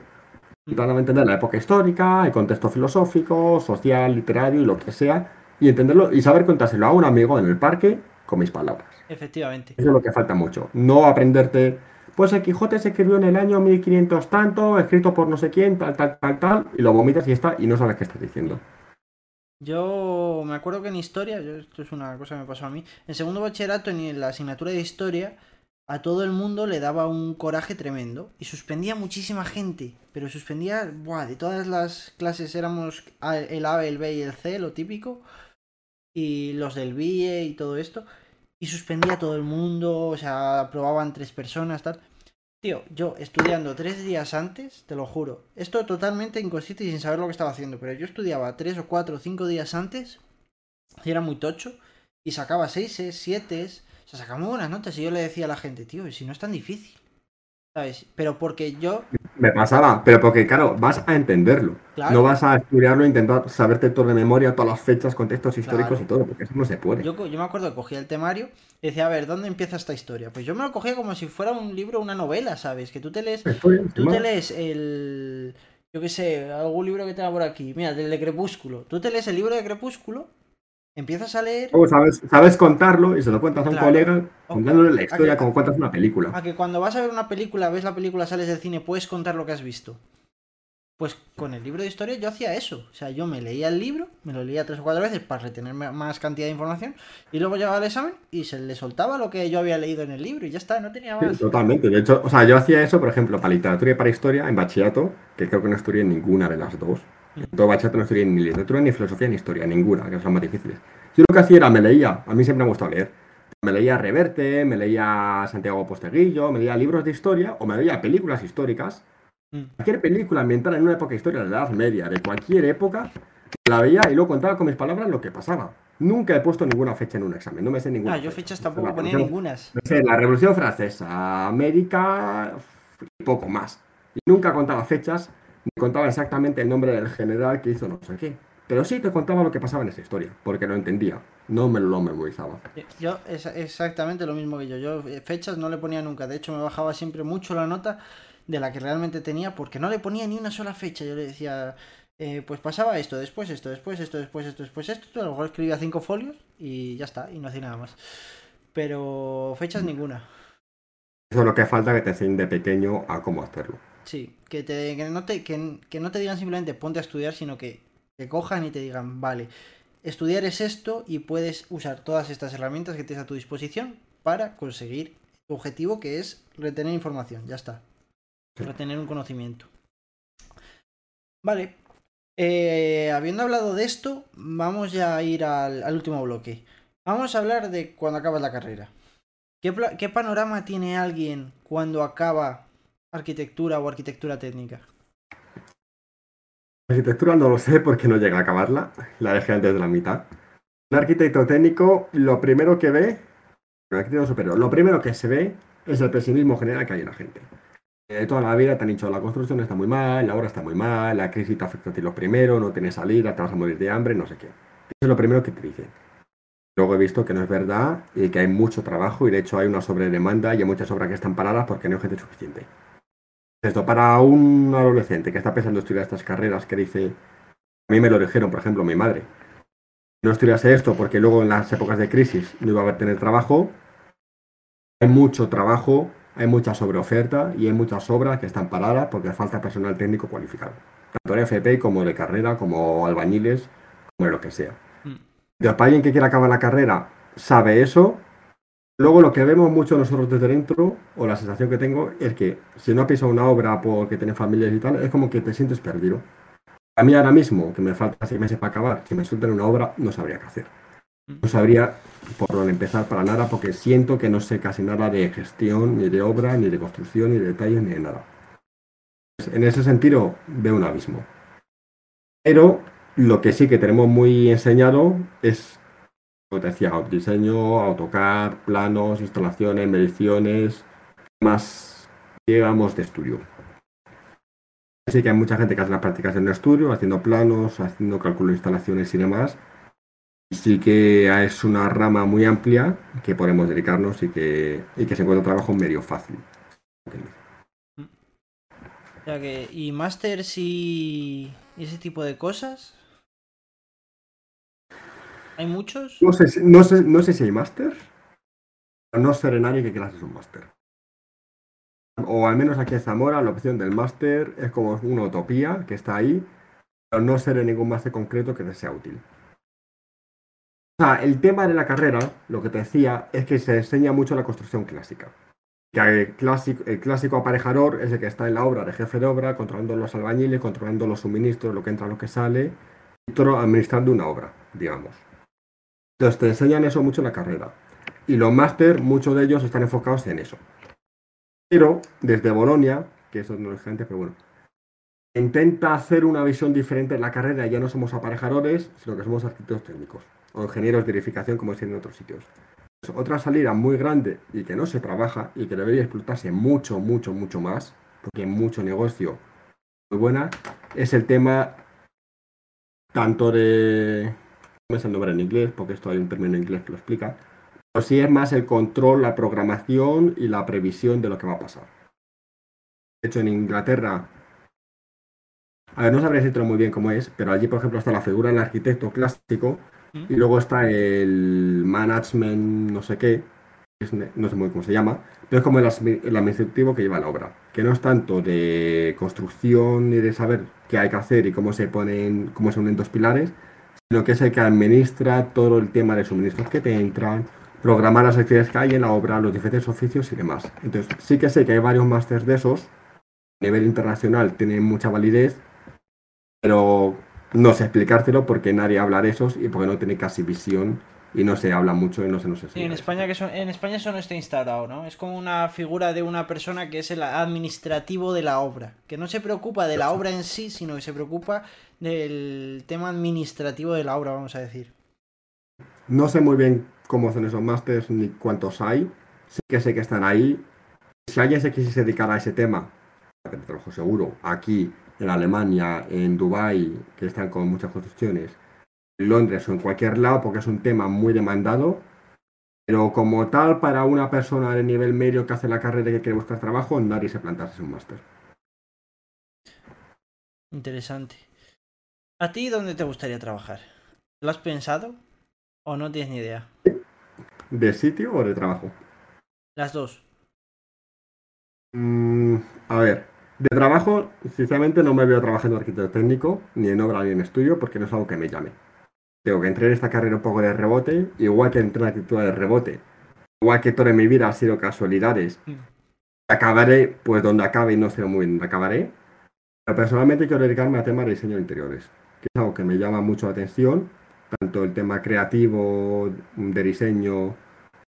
Intentaba entender la época histórica, el contexto filosófico, social, literario y lo que sea, y entenderlo y saber contárselo a un amigo en el parque con mis palabras. Efectivamente. Eso es lo que falta mucho. No aprenderte, pues el Quijote se escribió en el año 1500 tanto, escrito por no sé quién, tal, tal, tal, tal, y lo vomitas y está, y no sabes qué estás diciendo. Yo me acuerdo que en historia, yo- esto es una cosa que me pasó a mí, en segundo bachillerato en la asignatura de historia, a todo el mundo le daba un coraje tremendo y suspendía muchísima gente, pero suspendía, buah, de todas las clases éramos el A, el B y el C, lo típico, y los del BIE y todo esto, y suspendía a todo el mundo, o sea, aprobaban tres personas, tal. Tío, yo estudiando tres días antes, te lo juro, esto totalmente inconsciente y sin saber lo que estaba haciendo, pero yo estudiaba tres o cuatro o cinco días antes, y era muy tocho, y sacaba seises, siete, o sea, sacaba muy buenas notas, y yo le decía a la gente, tío, si no es tan difícil, ¿sabes? Pero porque yo, Me pasaba, pero porque, claro, vas a entenderlo. Claro. No vas a estudiarlo e intentar saberte todo de memoria, todas las fechas, contextos históricos Claro. y todo, porque eso no se puede. yo, yo me acuerdo que cogía el temario y decía, a ver, ¿dónde empieza esta historia? Pues yo me lo cogía como si fuera un libro, una novela, ¿sabes? Que tú te lees Tú te lees el. Yo qué sé, algún libro que tenga por aquí. Mira, el de Crepúsculo. Tú te lees el libro de Crepúsculo, empiezas a leer. Luego sabes, sabes contarlo y se lo cuentas a un colega contándole la historia como cuentas una película. A que cuando vas a ver una película, ves la película, sales del cine, puedes contar lo que has visto. Pues con el libro de historia yo hacía eso. O sea, yo me leía el libro, me lo leía tres o cuatro veces para retener más cantidad de información. Y luego llegaba al examen y se le soltaba lo que yo había leído en el libro y ya está, no tenía Sí, más. totalmente. De hecho, o sea, yo hacía eso, por ejemplo, para literatura y para historia en bachillerato, que creo que no estudié ninguna de las dos. En todo bachillerato no estudié ni literatura, ni filosofía, ni historia, ninguna, que son más difíciles. Yo lo que hacía era, me leía, a mí siempre me ha gustado leer. Me leía Reverte, me leía Santiago Posteguillo, me leía libros de historia o me leía películas históricas. Mm. Cualquier película ambientada en una época histórica de la Edad Media, de cualquier época, la veía y luego contaba con mis palabras lo que pasaba. Nunca he puesto ninguna fecha en un examen, no me sé ninguna. Ah, yo fecha. fechas O sea, tampoco la ponía ningunas. no sé, la Revolución Francesa, América, y poco más. Y nunca contaba fechas, ni contaba exactamente el nombre del general que hizo no sé qué. Pero sí te contaba lo que pasaba en esa historia, porque lo entendía, no me lo memorizaba. Yo, es exactamente lo mismo que yo. Yo eh, fechas no le ponía nunca. De hecho, me bajaba siempre mucho la nota de la que realmente tenía, porque no le ponía ni una sola fecha. Yo le decía, eh, pues pasaba esto, después esto, después esto, después esto, después esto. A lo mejor escribía cinco folios y ya está, y no hacía nada más. Pero fechas ninguna. Eso es lo que falta que te enseñen de pequeño a cómo hacerlo. Sí, que, te, que, no te, que, que no te digan simplemente ponte a estudiar, sino que te cojan y te digan, vale, estudiar es esto y puedes usar todas estas herramientas que tienes a tu disposición para conseguir tu objetivo que es retener información, ya está. Retener un conocimiento. Vale. Eh, habiendo hablado de esto, vamos ya a ir al, al último bloque. Vamos a hablar de cuando acabas la carrera. ¿Qué, panorama tiene alguien cuando acaba arquitectura o arquitectura técnica? Arquitectura no lo sé porque no llega a acabarla, la dejé antes de la mitad. Un arquitecto técnico, lo primero que ve, arquitecto superior, lo primero que se ve es el pesimismo general que hay en la gente. De toda la vida te han dicho la construcción está muy mal, la obra está muy mal, la crisis te afecta a ti lo primero, no tienes salida, te vas a morir de hambre, no sé qué. Eso es lo primero que te dicen. Luego he visto que no es verdad y que hay mucho trabajo y de hecho hay una sobredemanda y hay muchas obras que están paradas porque no hay gente suficiente. Esto para un adolescente que está pensando estudiar estas carreras que dice, a mí me lo dijeron, por ejemplo, mi madre, no estudiase esto porque luego en las épocas de crisis no iba a haber tener trabajo, hay mucho trabajo, hay mucha sobreoferta y hay muchas obras que están paradas porque falta personal técnico cualificado, tanto de FP como de carrera, como albañiles, como de lo que sea. De para alguien que quiera acabar la carrera sabe eso. Luego lo que vemos mucho nosotros desde dentro, o la sensación que tengo, es que si no ha pisado una obra porque tiene familias y tal, es como que te sientes perdido. A mí ahora mismo, que me falta seis meses para acabar, si me sueltan una obra, no sabría qué hacer. No sabría por dónde empezar para nada, porque siento que no sé casi nada de gestión, ni de obra, ni de construcción, ni de detalles, ni de nada. En ese sentido, veo un abismo. Pero lo que sí que tenemos muy enseñado es, te decía, diseño, AutoCAD, planos, instalaciones, mediciones, más, digamos, de estudio. Así que hay mucha gente que hace las prácticas en el estudio, haciendo planos, haciendo cálculo de instalaciones y demás. Sí que es una rama muy amplia que podemos dedicarnos y que, y que se encuentra trabajo medio fácil. ¿Y máster y ese tipo de cosas? ¿Hay muchos? No sé, no sé, no sé si hay máster. No seré nadie que quiera hacer un máster. O al menos aquí en Zamora la opción del máster es como una utopía que está ahí, pero no seré ningún máster concreto que te sea útil. O sea, el tema de la carrera, lo que te decía, es que se enseña mucho la construcción clásica. Que el clásico, el clásico aparejador es el que está en la obra de jefe de obra, controlando los albañiles, controlando los suministros, lo que entra, lo que sale, administrando una obra, digamos. Entonces te enseñan eso mucho en la carrera. Y los máster, muchos de ellos están enfocados en eso. Pero desde Bolonia, que eso no es gente, pero bueno, intenta hacer una visión diferente en la carrera. Ya no somos aparejadores, sino que somos arquitectos técnicos o ingenieros de edificación, como es en otros sitios. otra salida muy grande y que no se trabaja y que debería explotarse mucho, mucho, mucho más, porque hay mucho negocio muy buena, es el tema tanto de es el nombre en inglés, porque esto hay un término en inglés que lo explica, pero sí es más el control, la programación y la previsión de lo que va a pasar. De hecho, en Inglaterra, a ver, no sabría decirlo muy bien cómo es, pero allí, por ejemplo, está la figura del arquitecto clásico y luego está el management, no sé qué, no sé muy cómo se llama, pero es como el, el administrativo que lleva la obra, que no es tanto de construcción ni de saber qué hay que hacer y cómo se ponen, cómo se unen dos pilares, sino que es el que administra todo el tema de suministros que te entran, programar las actividades que hay en la obra, los diferentes oficios y demás. Entonces, sí que sé que hay varios másteres de esos, a nivel internacional tienen mucha validez, pero no sé explicártelo porque nadie habla de esos y porque no tiene casi visión y no se habla mucho y no se nos Sí, en España, que en España eso no está instalado, ¿no? Es como una figura de una persona que es el administrativo de la obra, que no se preocupa de la obra en sí, sino que se preocupa del tema administrativo de la obra, vamos a decir. No sé muy bien cómo son esos másters ni cuántos hay, sí que sé que están ahí. Si alguien se quisiese dedicar a ese tema, te lo seguro, aquí, en Alemania, en Dubai, que están con muchas construcciones, Londres o en cualquier lado porque es un tema muy demandado, pero como tal para una persona de nivel medio que hace la carrera y que quiere buscar trabajo, nadie se planta un máster. Interesante. ¿A ti dónde te gustaría trabajar? ¿Lo has pensado o no tienes ni idea? ¿De sitio o de trabajo? Las dos. Mm, a ver, de trabajo, sinceramente no me veo trabajando arquitecto técnico, ni en obra ni en estudio, porque no es algo que me llame tengo que entrar en esta carrera un poco de rebote, igual que entré en la actitud de rebote, igual que toda mi vida ha sido casualidades. Mm. Acabaré pues donde acabe y no sé muy bien acabaré. Pero personalmente quiero dedicarme a temas de diseño de interiores, que es algo que me llama mucho la atención, tanto el tema creativo, de diseño,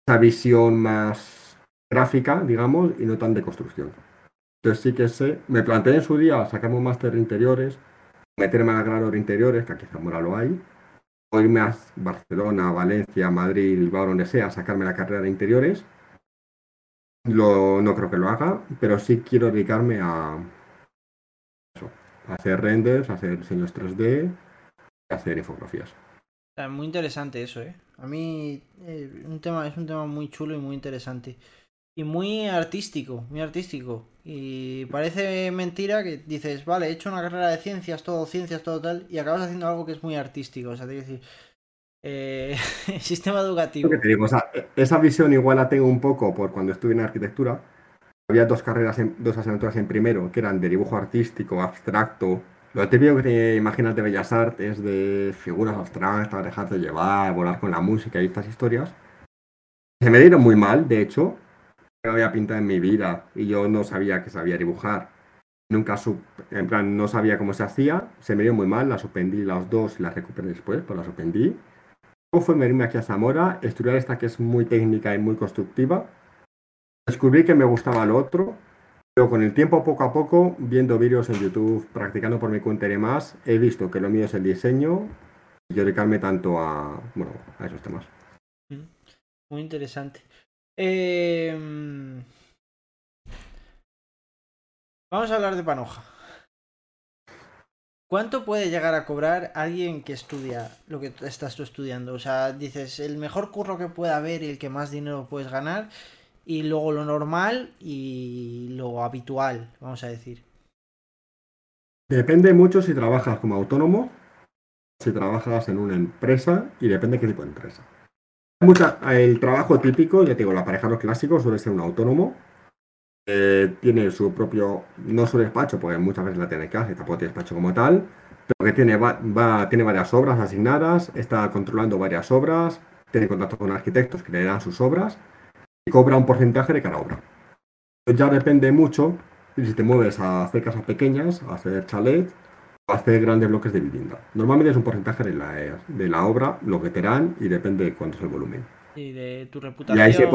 esa visión más gráfica, digamos, y no tan de construcción. Entonces sí que sé, me planteé en su día sacarme un máster de interiores, meterme a la grado de interiores, que aquí en Zamora lo hay, irme a Barcelona, Valencia, Madrid, Bilbao, donde sea, sacarme la carrera de interiores. Lo, no creo que lo haga, pero sí quiero dedicarme a, a hacer renders, a hacer diseños 3D, a hacer infografías. Muy interesante eso, ¿eh? A mí eh, un tema, es un tema muy chulo y muy interesante. Y muy artístico, muy artístico. Y parece mentira que dices, vale, he hecho una carrera de ciencias, todo ciencias, todo tal, y acabas haciendo algo que es muy artístico. O sea, te decir, eh, [laughs] sistema educativo. esa visión igual la tengo un poco por cuando estuve en arquitectura. Había dos carreras, en, dos asignaturas en primero, que eran de dibujo artístico, abstracto. Lo típico que te imaginas de bellas artes, de figuras abstractas, dejarte llevar, volar con la música y estas historias. Se me dieron muy mal, de hecho, había pintado en mi vida y yo no sabía que sabía dibujar. Nunca, en plan, no sabía cómo se hacía. Se me dio muy mal, la suspendí las dos y las recuperé después, pues la suspendí. Luego fue venirme aquí a Zamora, estudiar esta que es muy técnica y muy constructiva. Descubrí que me gustaba lo otro, pero con el tiempo, poco a poco, viendo vídeos en YouTube, practicando por mi cuenta y demás, he visto que lo mío es el diseño y dedicarme tanto a, bueno, a esos temas. Mm, muy interesante. Em, vamos a hablar de Panoja. ¿Cuánto puede llegar a cobrar alguien que estudia lo que estás tú estudiando? O sea, dices, el mejor curro que pueda haber y el que más dinero puedes ganar, y luego lo normal y lo habitual, vamos a decir. Depende mucho si trabajas como autónomo, si trabajas en una empresa y depende qué tipo de empresa el trabajo típico, ya te digo, la pareja los clásicos suele ser un autónomo. tiene su propio, no su despacho, porque muchas veces la tiene en casa y tampoco tiene despacho como tal, pero que tiene, tiene varias obras asignadas, está controlando varias obras, tiene contacto con arquitectos que le dan sus obras y cobra un porcentaje de cada obra. Ya depende mucho si te mueves a hacer casas pequeñas, a hacer chalet, hacer grandes bloques de vivienda. Normalmente es un porcentaje de la, de la obra, lo que te dan y depende de cuánto es el volumen. Y de tu reputación y, ahí se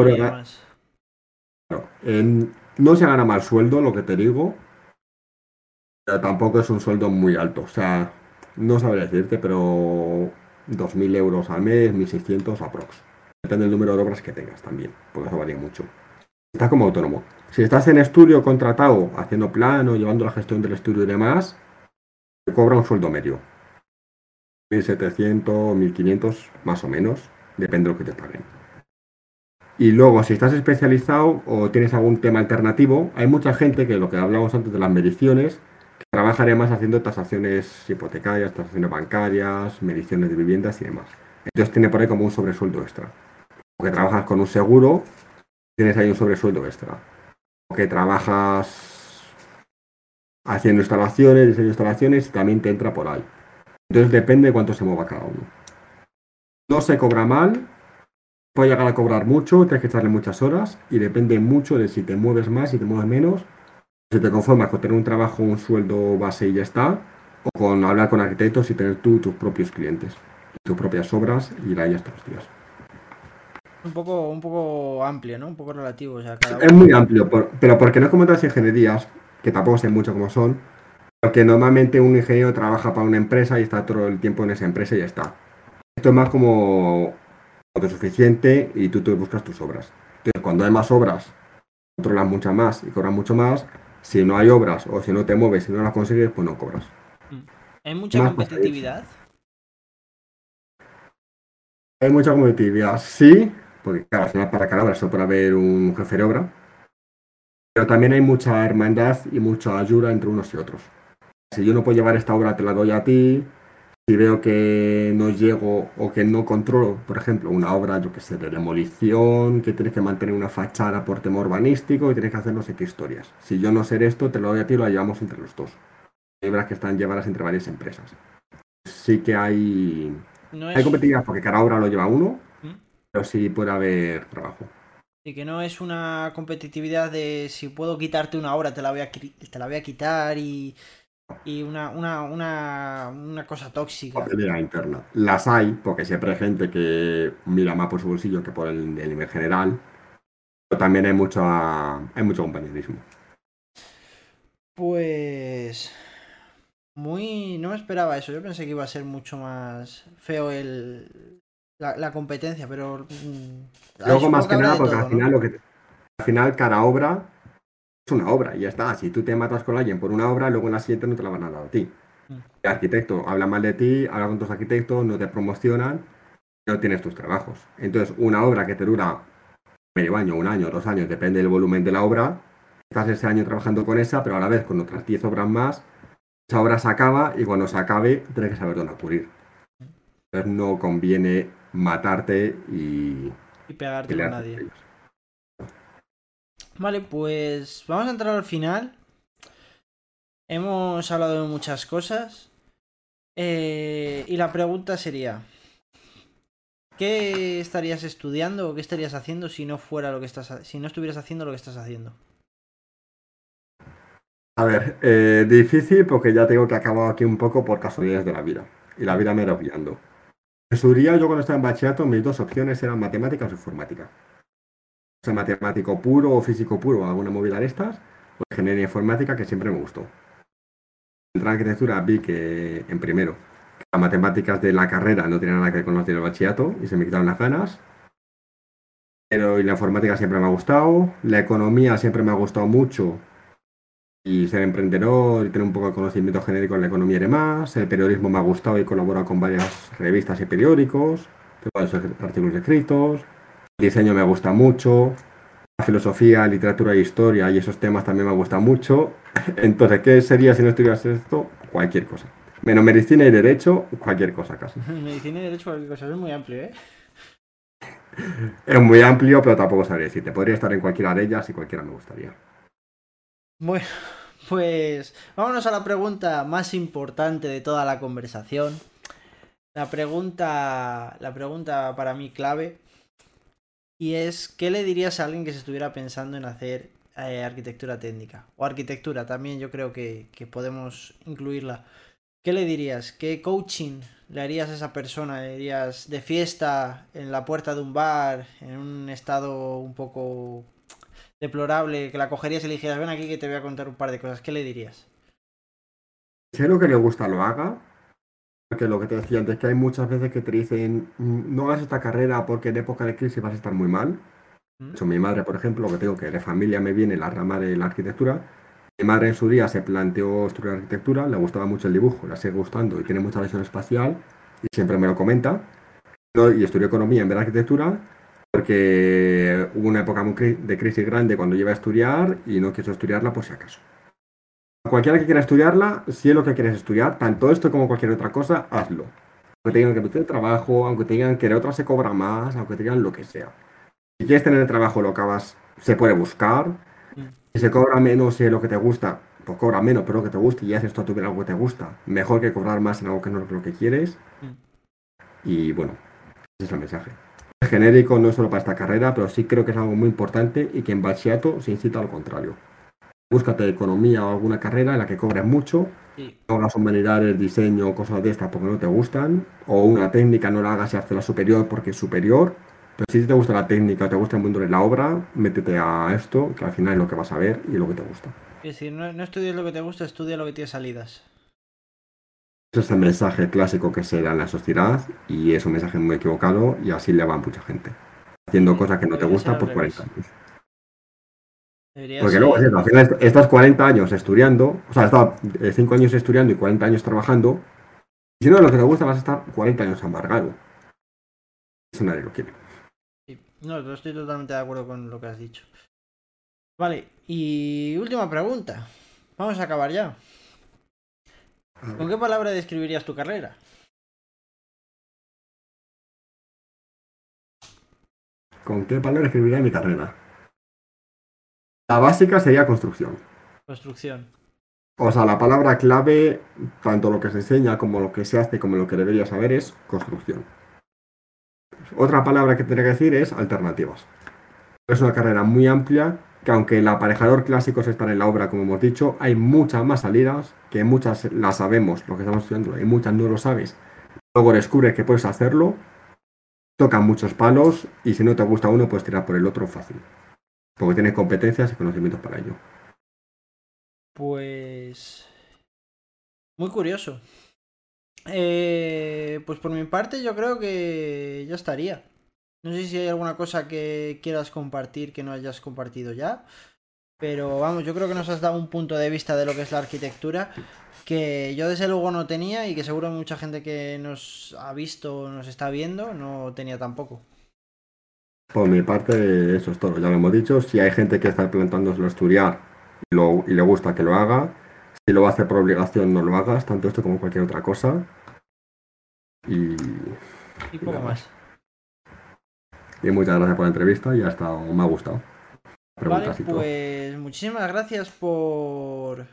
no se gana mal sueldo, lo que te digo, pero tampoco es un sueldo muy alto. O sea, no sabría decirte, pero 2.000 euros al mes, 1.600 aprox. Depende del número de obras que tengas también, porque eso varía mucho. Estás como autónomo. Si estás en estudio contratado, haciendo plano, llevando la gestión del estudio y demás, cobra un sueldo medio. 1.700, 1.500, más o menos, depende de lo que te paguen. Y luego, si estás especializado o tienes algún tema alternativo, hay mucha gente que lo que hablamos antes de las mediciones, que trabaja haciendo tasaciones hipotecarias, tasaciones bancarias, mediciones de viviendas y demás. Entonces tiene por ahí como un sobresueldo extra. O que trabajas con un seguro, tienes ahí un sobresueldo extra. O que trabajas haciendo instalaciones, diseño de instalaciones, también te entra por ahí. Entonces depende de cuánto se mueva cada uno. No se cobra mal, puede llegar a cobrar mucho, tienes que echarle muchas horas y depende mucho de si te mueves más, si te mueves menos, si te conformas con tener un trabajo, un sueldo base y ya está, o con hablar con arquitectos y tener tú tus propios clientes, tus propias obras y ahí hasta los días. Un poco, un poco amplio, ¿no? Un poco relativo. Es muy amplio, pero porque no es como otras ingenierías, que tampoco sé mucho cómo son, porque normalmente un ingeniero trabaja para una empresa y está todo el tiempo en esa empresa y ya está. Esto es más como autosuficiente y tú te buscas tus obras. Entonces, cuando hay más obras, controlas muchas más y cobras mucho más. Si no hay obras o si no te mueves y no las consigues, pues no cobras. Mm. ¿Hay mucha competitividad? Hay mucha competitividad, sí, porque claro, al final para cada obra solo puede haber un jefe de obra pero también hay mucha hermandad y mucha ayuda entre unos y otros. Si yo no puedo llevar esta obra, te la doy a ti. Si veo que no llego o que no controlo, por ejemplo, una obra, yo que sé, de demolición, que tienes que mantener una fachada por tema urbanístico y tienes que hacer no sé qué historias. Si yo no sé esto, te lo doy a ti y lo llevamos entre los dos. Hay obras que están llevadas entre varias empresas. Sí que hay, hay competitividad porque cada obra lo lleva uno, ¿Mm? pero sí puede haber trabajo. Y que no es una competitividad de si puedo quitarte una hora, te la voy a, te la voy a quitar y, y una, una, una, una, cosa tóxica. Pelea interna. Las hay, porque siempre hay gente que mira más por su bolsillo que por el, nivel general. también hay mucho, hay mucho compañerismo. Pues muy. No me esperaba eso. Yo pensé que iba a ser mucho más feo el la, competencia, pero. Mm, Luego, más que nada, porque al final lo que. Al final, cada obra es una obra y ya está. Si tú te matas con alguien por una obra, luego en la siguiente no te la van a dar a ti. Mm. El arquitecto habla mal de ti, habla con tus arquitectos, no te promocionan, no tienes tus trabajos. Entonces, una obra que te dura medio año, un año, dos años, depende del volumen de la obra, estás ese año trabajando con esa, pero a la vez con otras 10 obras más, esa obra se acaba y cuando se acabe tienes que saber dónde acudir. Entonces no conviene matarte y, y pegarte con nadie. Vale, pues vamos a entrar al final. Hemos hablado de muchas cosas. Eh, y la pregunta sería: ¿Qué estarías estudiando o qué estarías haciendo si no fuera lo que estás si no estuvieras haciendo lo que estás haciendo? A ver, eh, difícil porque ya tengo que acabar aquí un poco por casualidades de la vida. Y la vida me era pillando. En su día, yo cuando estaba en bachillerato, mis dos opciones eran matemáticas o informática. O sea, matemático puro o físico puro, alguna movida de estas, o ingeniería informática, que siempre me gustó. En arquitectura vi que, en primero, las matemáticas de la carrera no tenían nada que ver con las del bachillerato y se me quitaron las ganas. Pero la informática siempre me ha gustado, la economía siempre me ha gustado mucho y ser emprendedor y tener un poco de conocimiento genérico en la economía y demás. El periodismo me ha gustado y he colaborado con varias revistas y periódicos, tengo varios artículos escritos. El diseño me gusta mucho. La filosofía, literatura e historia y esos temas también me gustan mucho. [laughs] Entonces, ¿qué sería si no estuvieras esto? Cualquier cosa. Menos medicina y derecho, cualquier cosa casi. [laughs] medicina y derecho, cualquier cosa. Es muy amplio, ¿eh? [laughs] Es muy amplio, pero tampoco sabría decirte. Podría estar en cualquiera de ellas y cualquiera me gustaría. Bueno, pues vámonos a la pregunta más importante de toda la conversación. La pregunta, la pregunta para mí clave. Y es, ¿qué le dirías a alguien que se estuviera pensando en hacer eh, arquitectura técnica? O arquitectura también, yo creo que, que podemos incluirla. ¿Qué le dirías? ¿Qué coaching le harías a esa persona? ¿Le dirías de fiesta en la puerta de un bar, en un estado un poco deplorable, que la cogerías y le dijeras, ven aquí que te voy a contar un par de cosas, ¿qué le dirías? Si lo que le gusta lo haga, porque lo que te decía antes, que hay muchas veces que te dicen, mm, no hagas esta carrera porque en época de crisis vas a estar muy mal. De hecho, mi madre, por ejemplo, lo que tengo que de familia me viene la rama de la arquitectura. Mi madre en su día se planteó estudiar arquitectura, le gustaba mucho el dibujo, le sigue gustando y tiene mucha visión espacial y siempre me lo comenta. Y estudió economía en vez de arquitectura porque hubo una época de crisis grande cuando iba a estudiar y no quiso estudiarla por si acaso. Cualquiera que quiera estudiarla, si es lo que quieres estudiar, tanto esto como cualquier otra cosa, hazlo. Aunque te digan que tienes trabajo, aunque te digan que de otra se cobra más, aunque te digan lo que sea. Si quieres tener el trabajo, lo acabas, se puede buscar. Si se cobra menos y es lo que te gusta, pues cobra menos, pero lo que te gusta y haces esto a tu algo que te gusta. Mejor que cobrar más en algo que no es lo que quieres. Y bueno, ese es el mensaje genérico no solo para esta carrera, pero sí creo que es algo muy importante y que en bachillerato se incita al contrario. Búscate economía o alguna carrera en la que cobres mucho, no hagas humanidades, diseño o cosas de estas porque no te gustan, o una técnica no la hagas y hazte la superior porque es superior, pero si te gusta la técnica, te gusta el mundo de la obra, métete a esto, que al final es lo que vas a ver y lo que te gusta. Es decir, no, no estudies lo que te gusta, estudia lo que tiene salidas. Ese es el mensaje clásico que se da en la sociedad y es un mensaje muy equivocado y así le va a mucha gente. Haciendo cosas que no te gustan por 40 años. Porque luego, al final estás 40 años estudiando, o sea, estás 5 años estudiando y 40 años trabajando, y si no es lo que te gusta vas a estar 40 años amargado. Eso nadie lo quiere. No, estoy totalmente de acuerdo con lo que has dicho. Vale, y última pregunta. Vamos a acabar ya. ¿Con qué palabra describirías tu carrera? ¿Con qué palabra describiría mi carrera? La básica sería construcción. Construcción. O sea, la palabra clave, tanto lo que se enseña como lo que se hace, como lo que debería saber, es construcción. Otra palabra que tendría que decir es alternativas. Es una carrera muy amplia que aunque el aparejador clásico está en la obra, como hemos dicho, hay muchas más salidas, que muchas las sabemos, lo que estamos estudiando, y muchas no lo sabes. Luego descubres que puedes hacerlo, tocan muchos palos, y si no te gusta uno, puedes tirar por el otro fácil. Porque tiene competencias y conocimientos para ello. Pues... Muy curioso. Eh, pues por mi parte yo creo que ya estaría. No sé si hay alguna cosa que quieras compartir que no hayas compartido ya. Pero vamos, yo creo que nos has dado un punto de vista de lo que es la arquitectura que yo desde luego no tenía y que seguro mucha gente que nos ha visto o nos está viendo no tenía tampoco. Por mi parte, eso es todo, ya lo hemos dicho. Si hay gente que está plantándoselo estudiar y, lo, y le gusta que lo haga, si lo va a hacer por obligación, no lo hagas, tanto esto como cualquier otra cosa. Y. Y poco más. Y muchas gracias por la entrevista y hasta me ha gustado. Vale, pues muchísimas gracias por,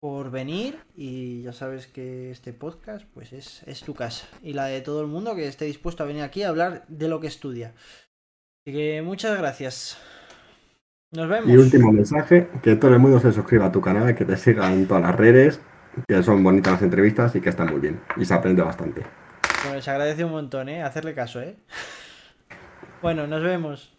por venir y ya sabes que este podcast pues es, es tu casa y la de todo el mundo que esté dispuesto a venir aquí a hablar de lo que estudia. Así que muchas gracias. Nos vemos. Y último mensaje, que todo el mundo se suscriba a tu canal, que te siga en todas las redes, que son bonitas las entrevistas y que están muy bien. Y se aprende bastante. Pues agradece un montón, ¿eh? Hacerle caso, ¿eh? Bueno, nos vemos.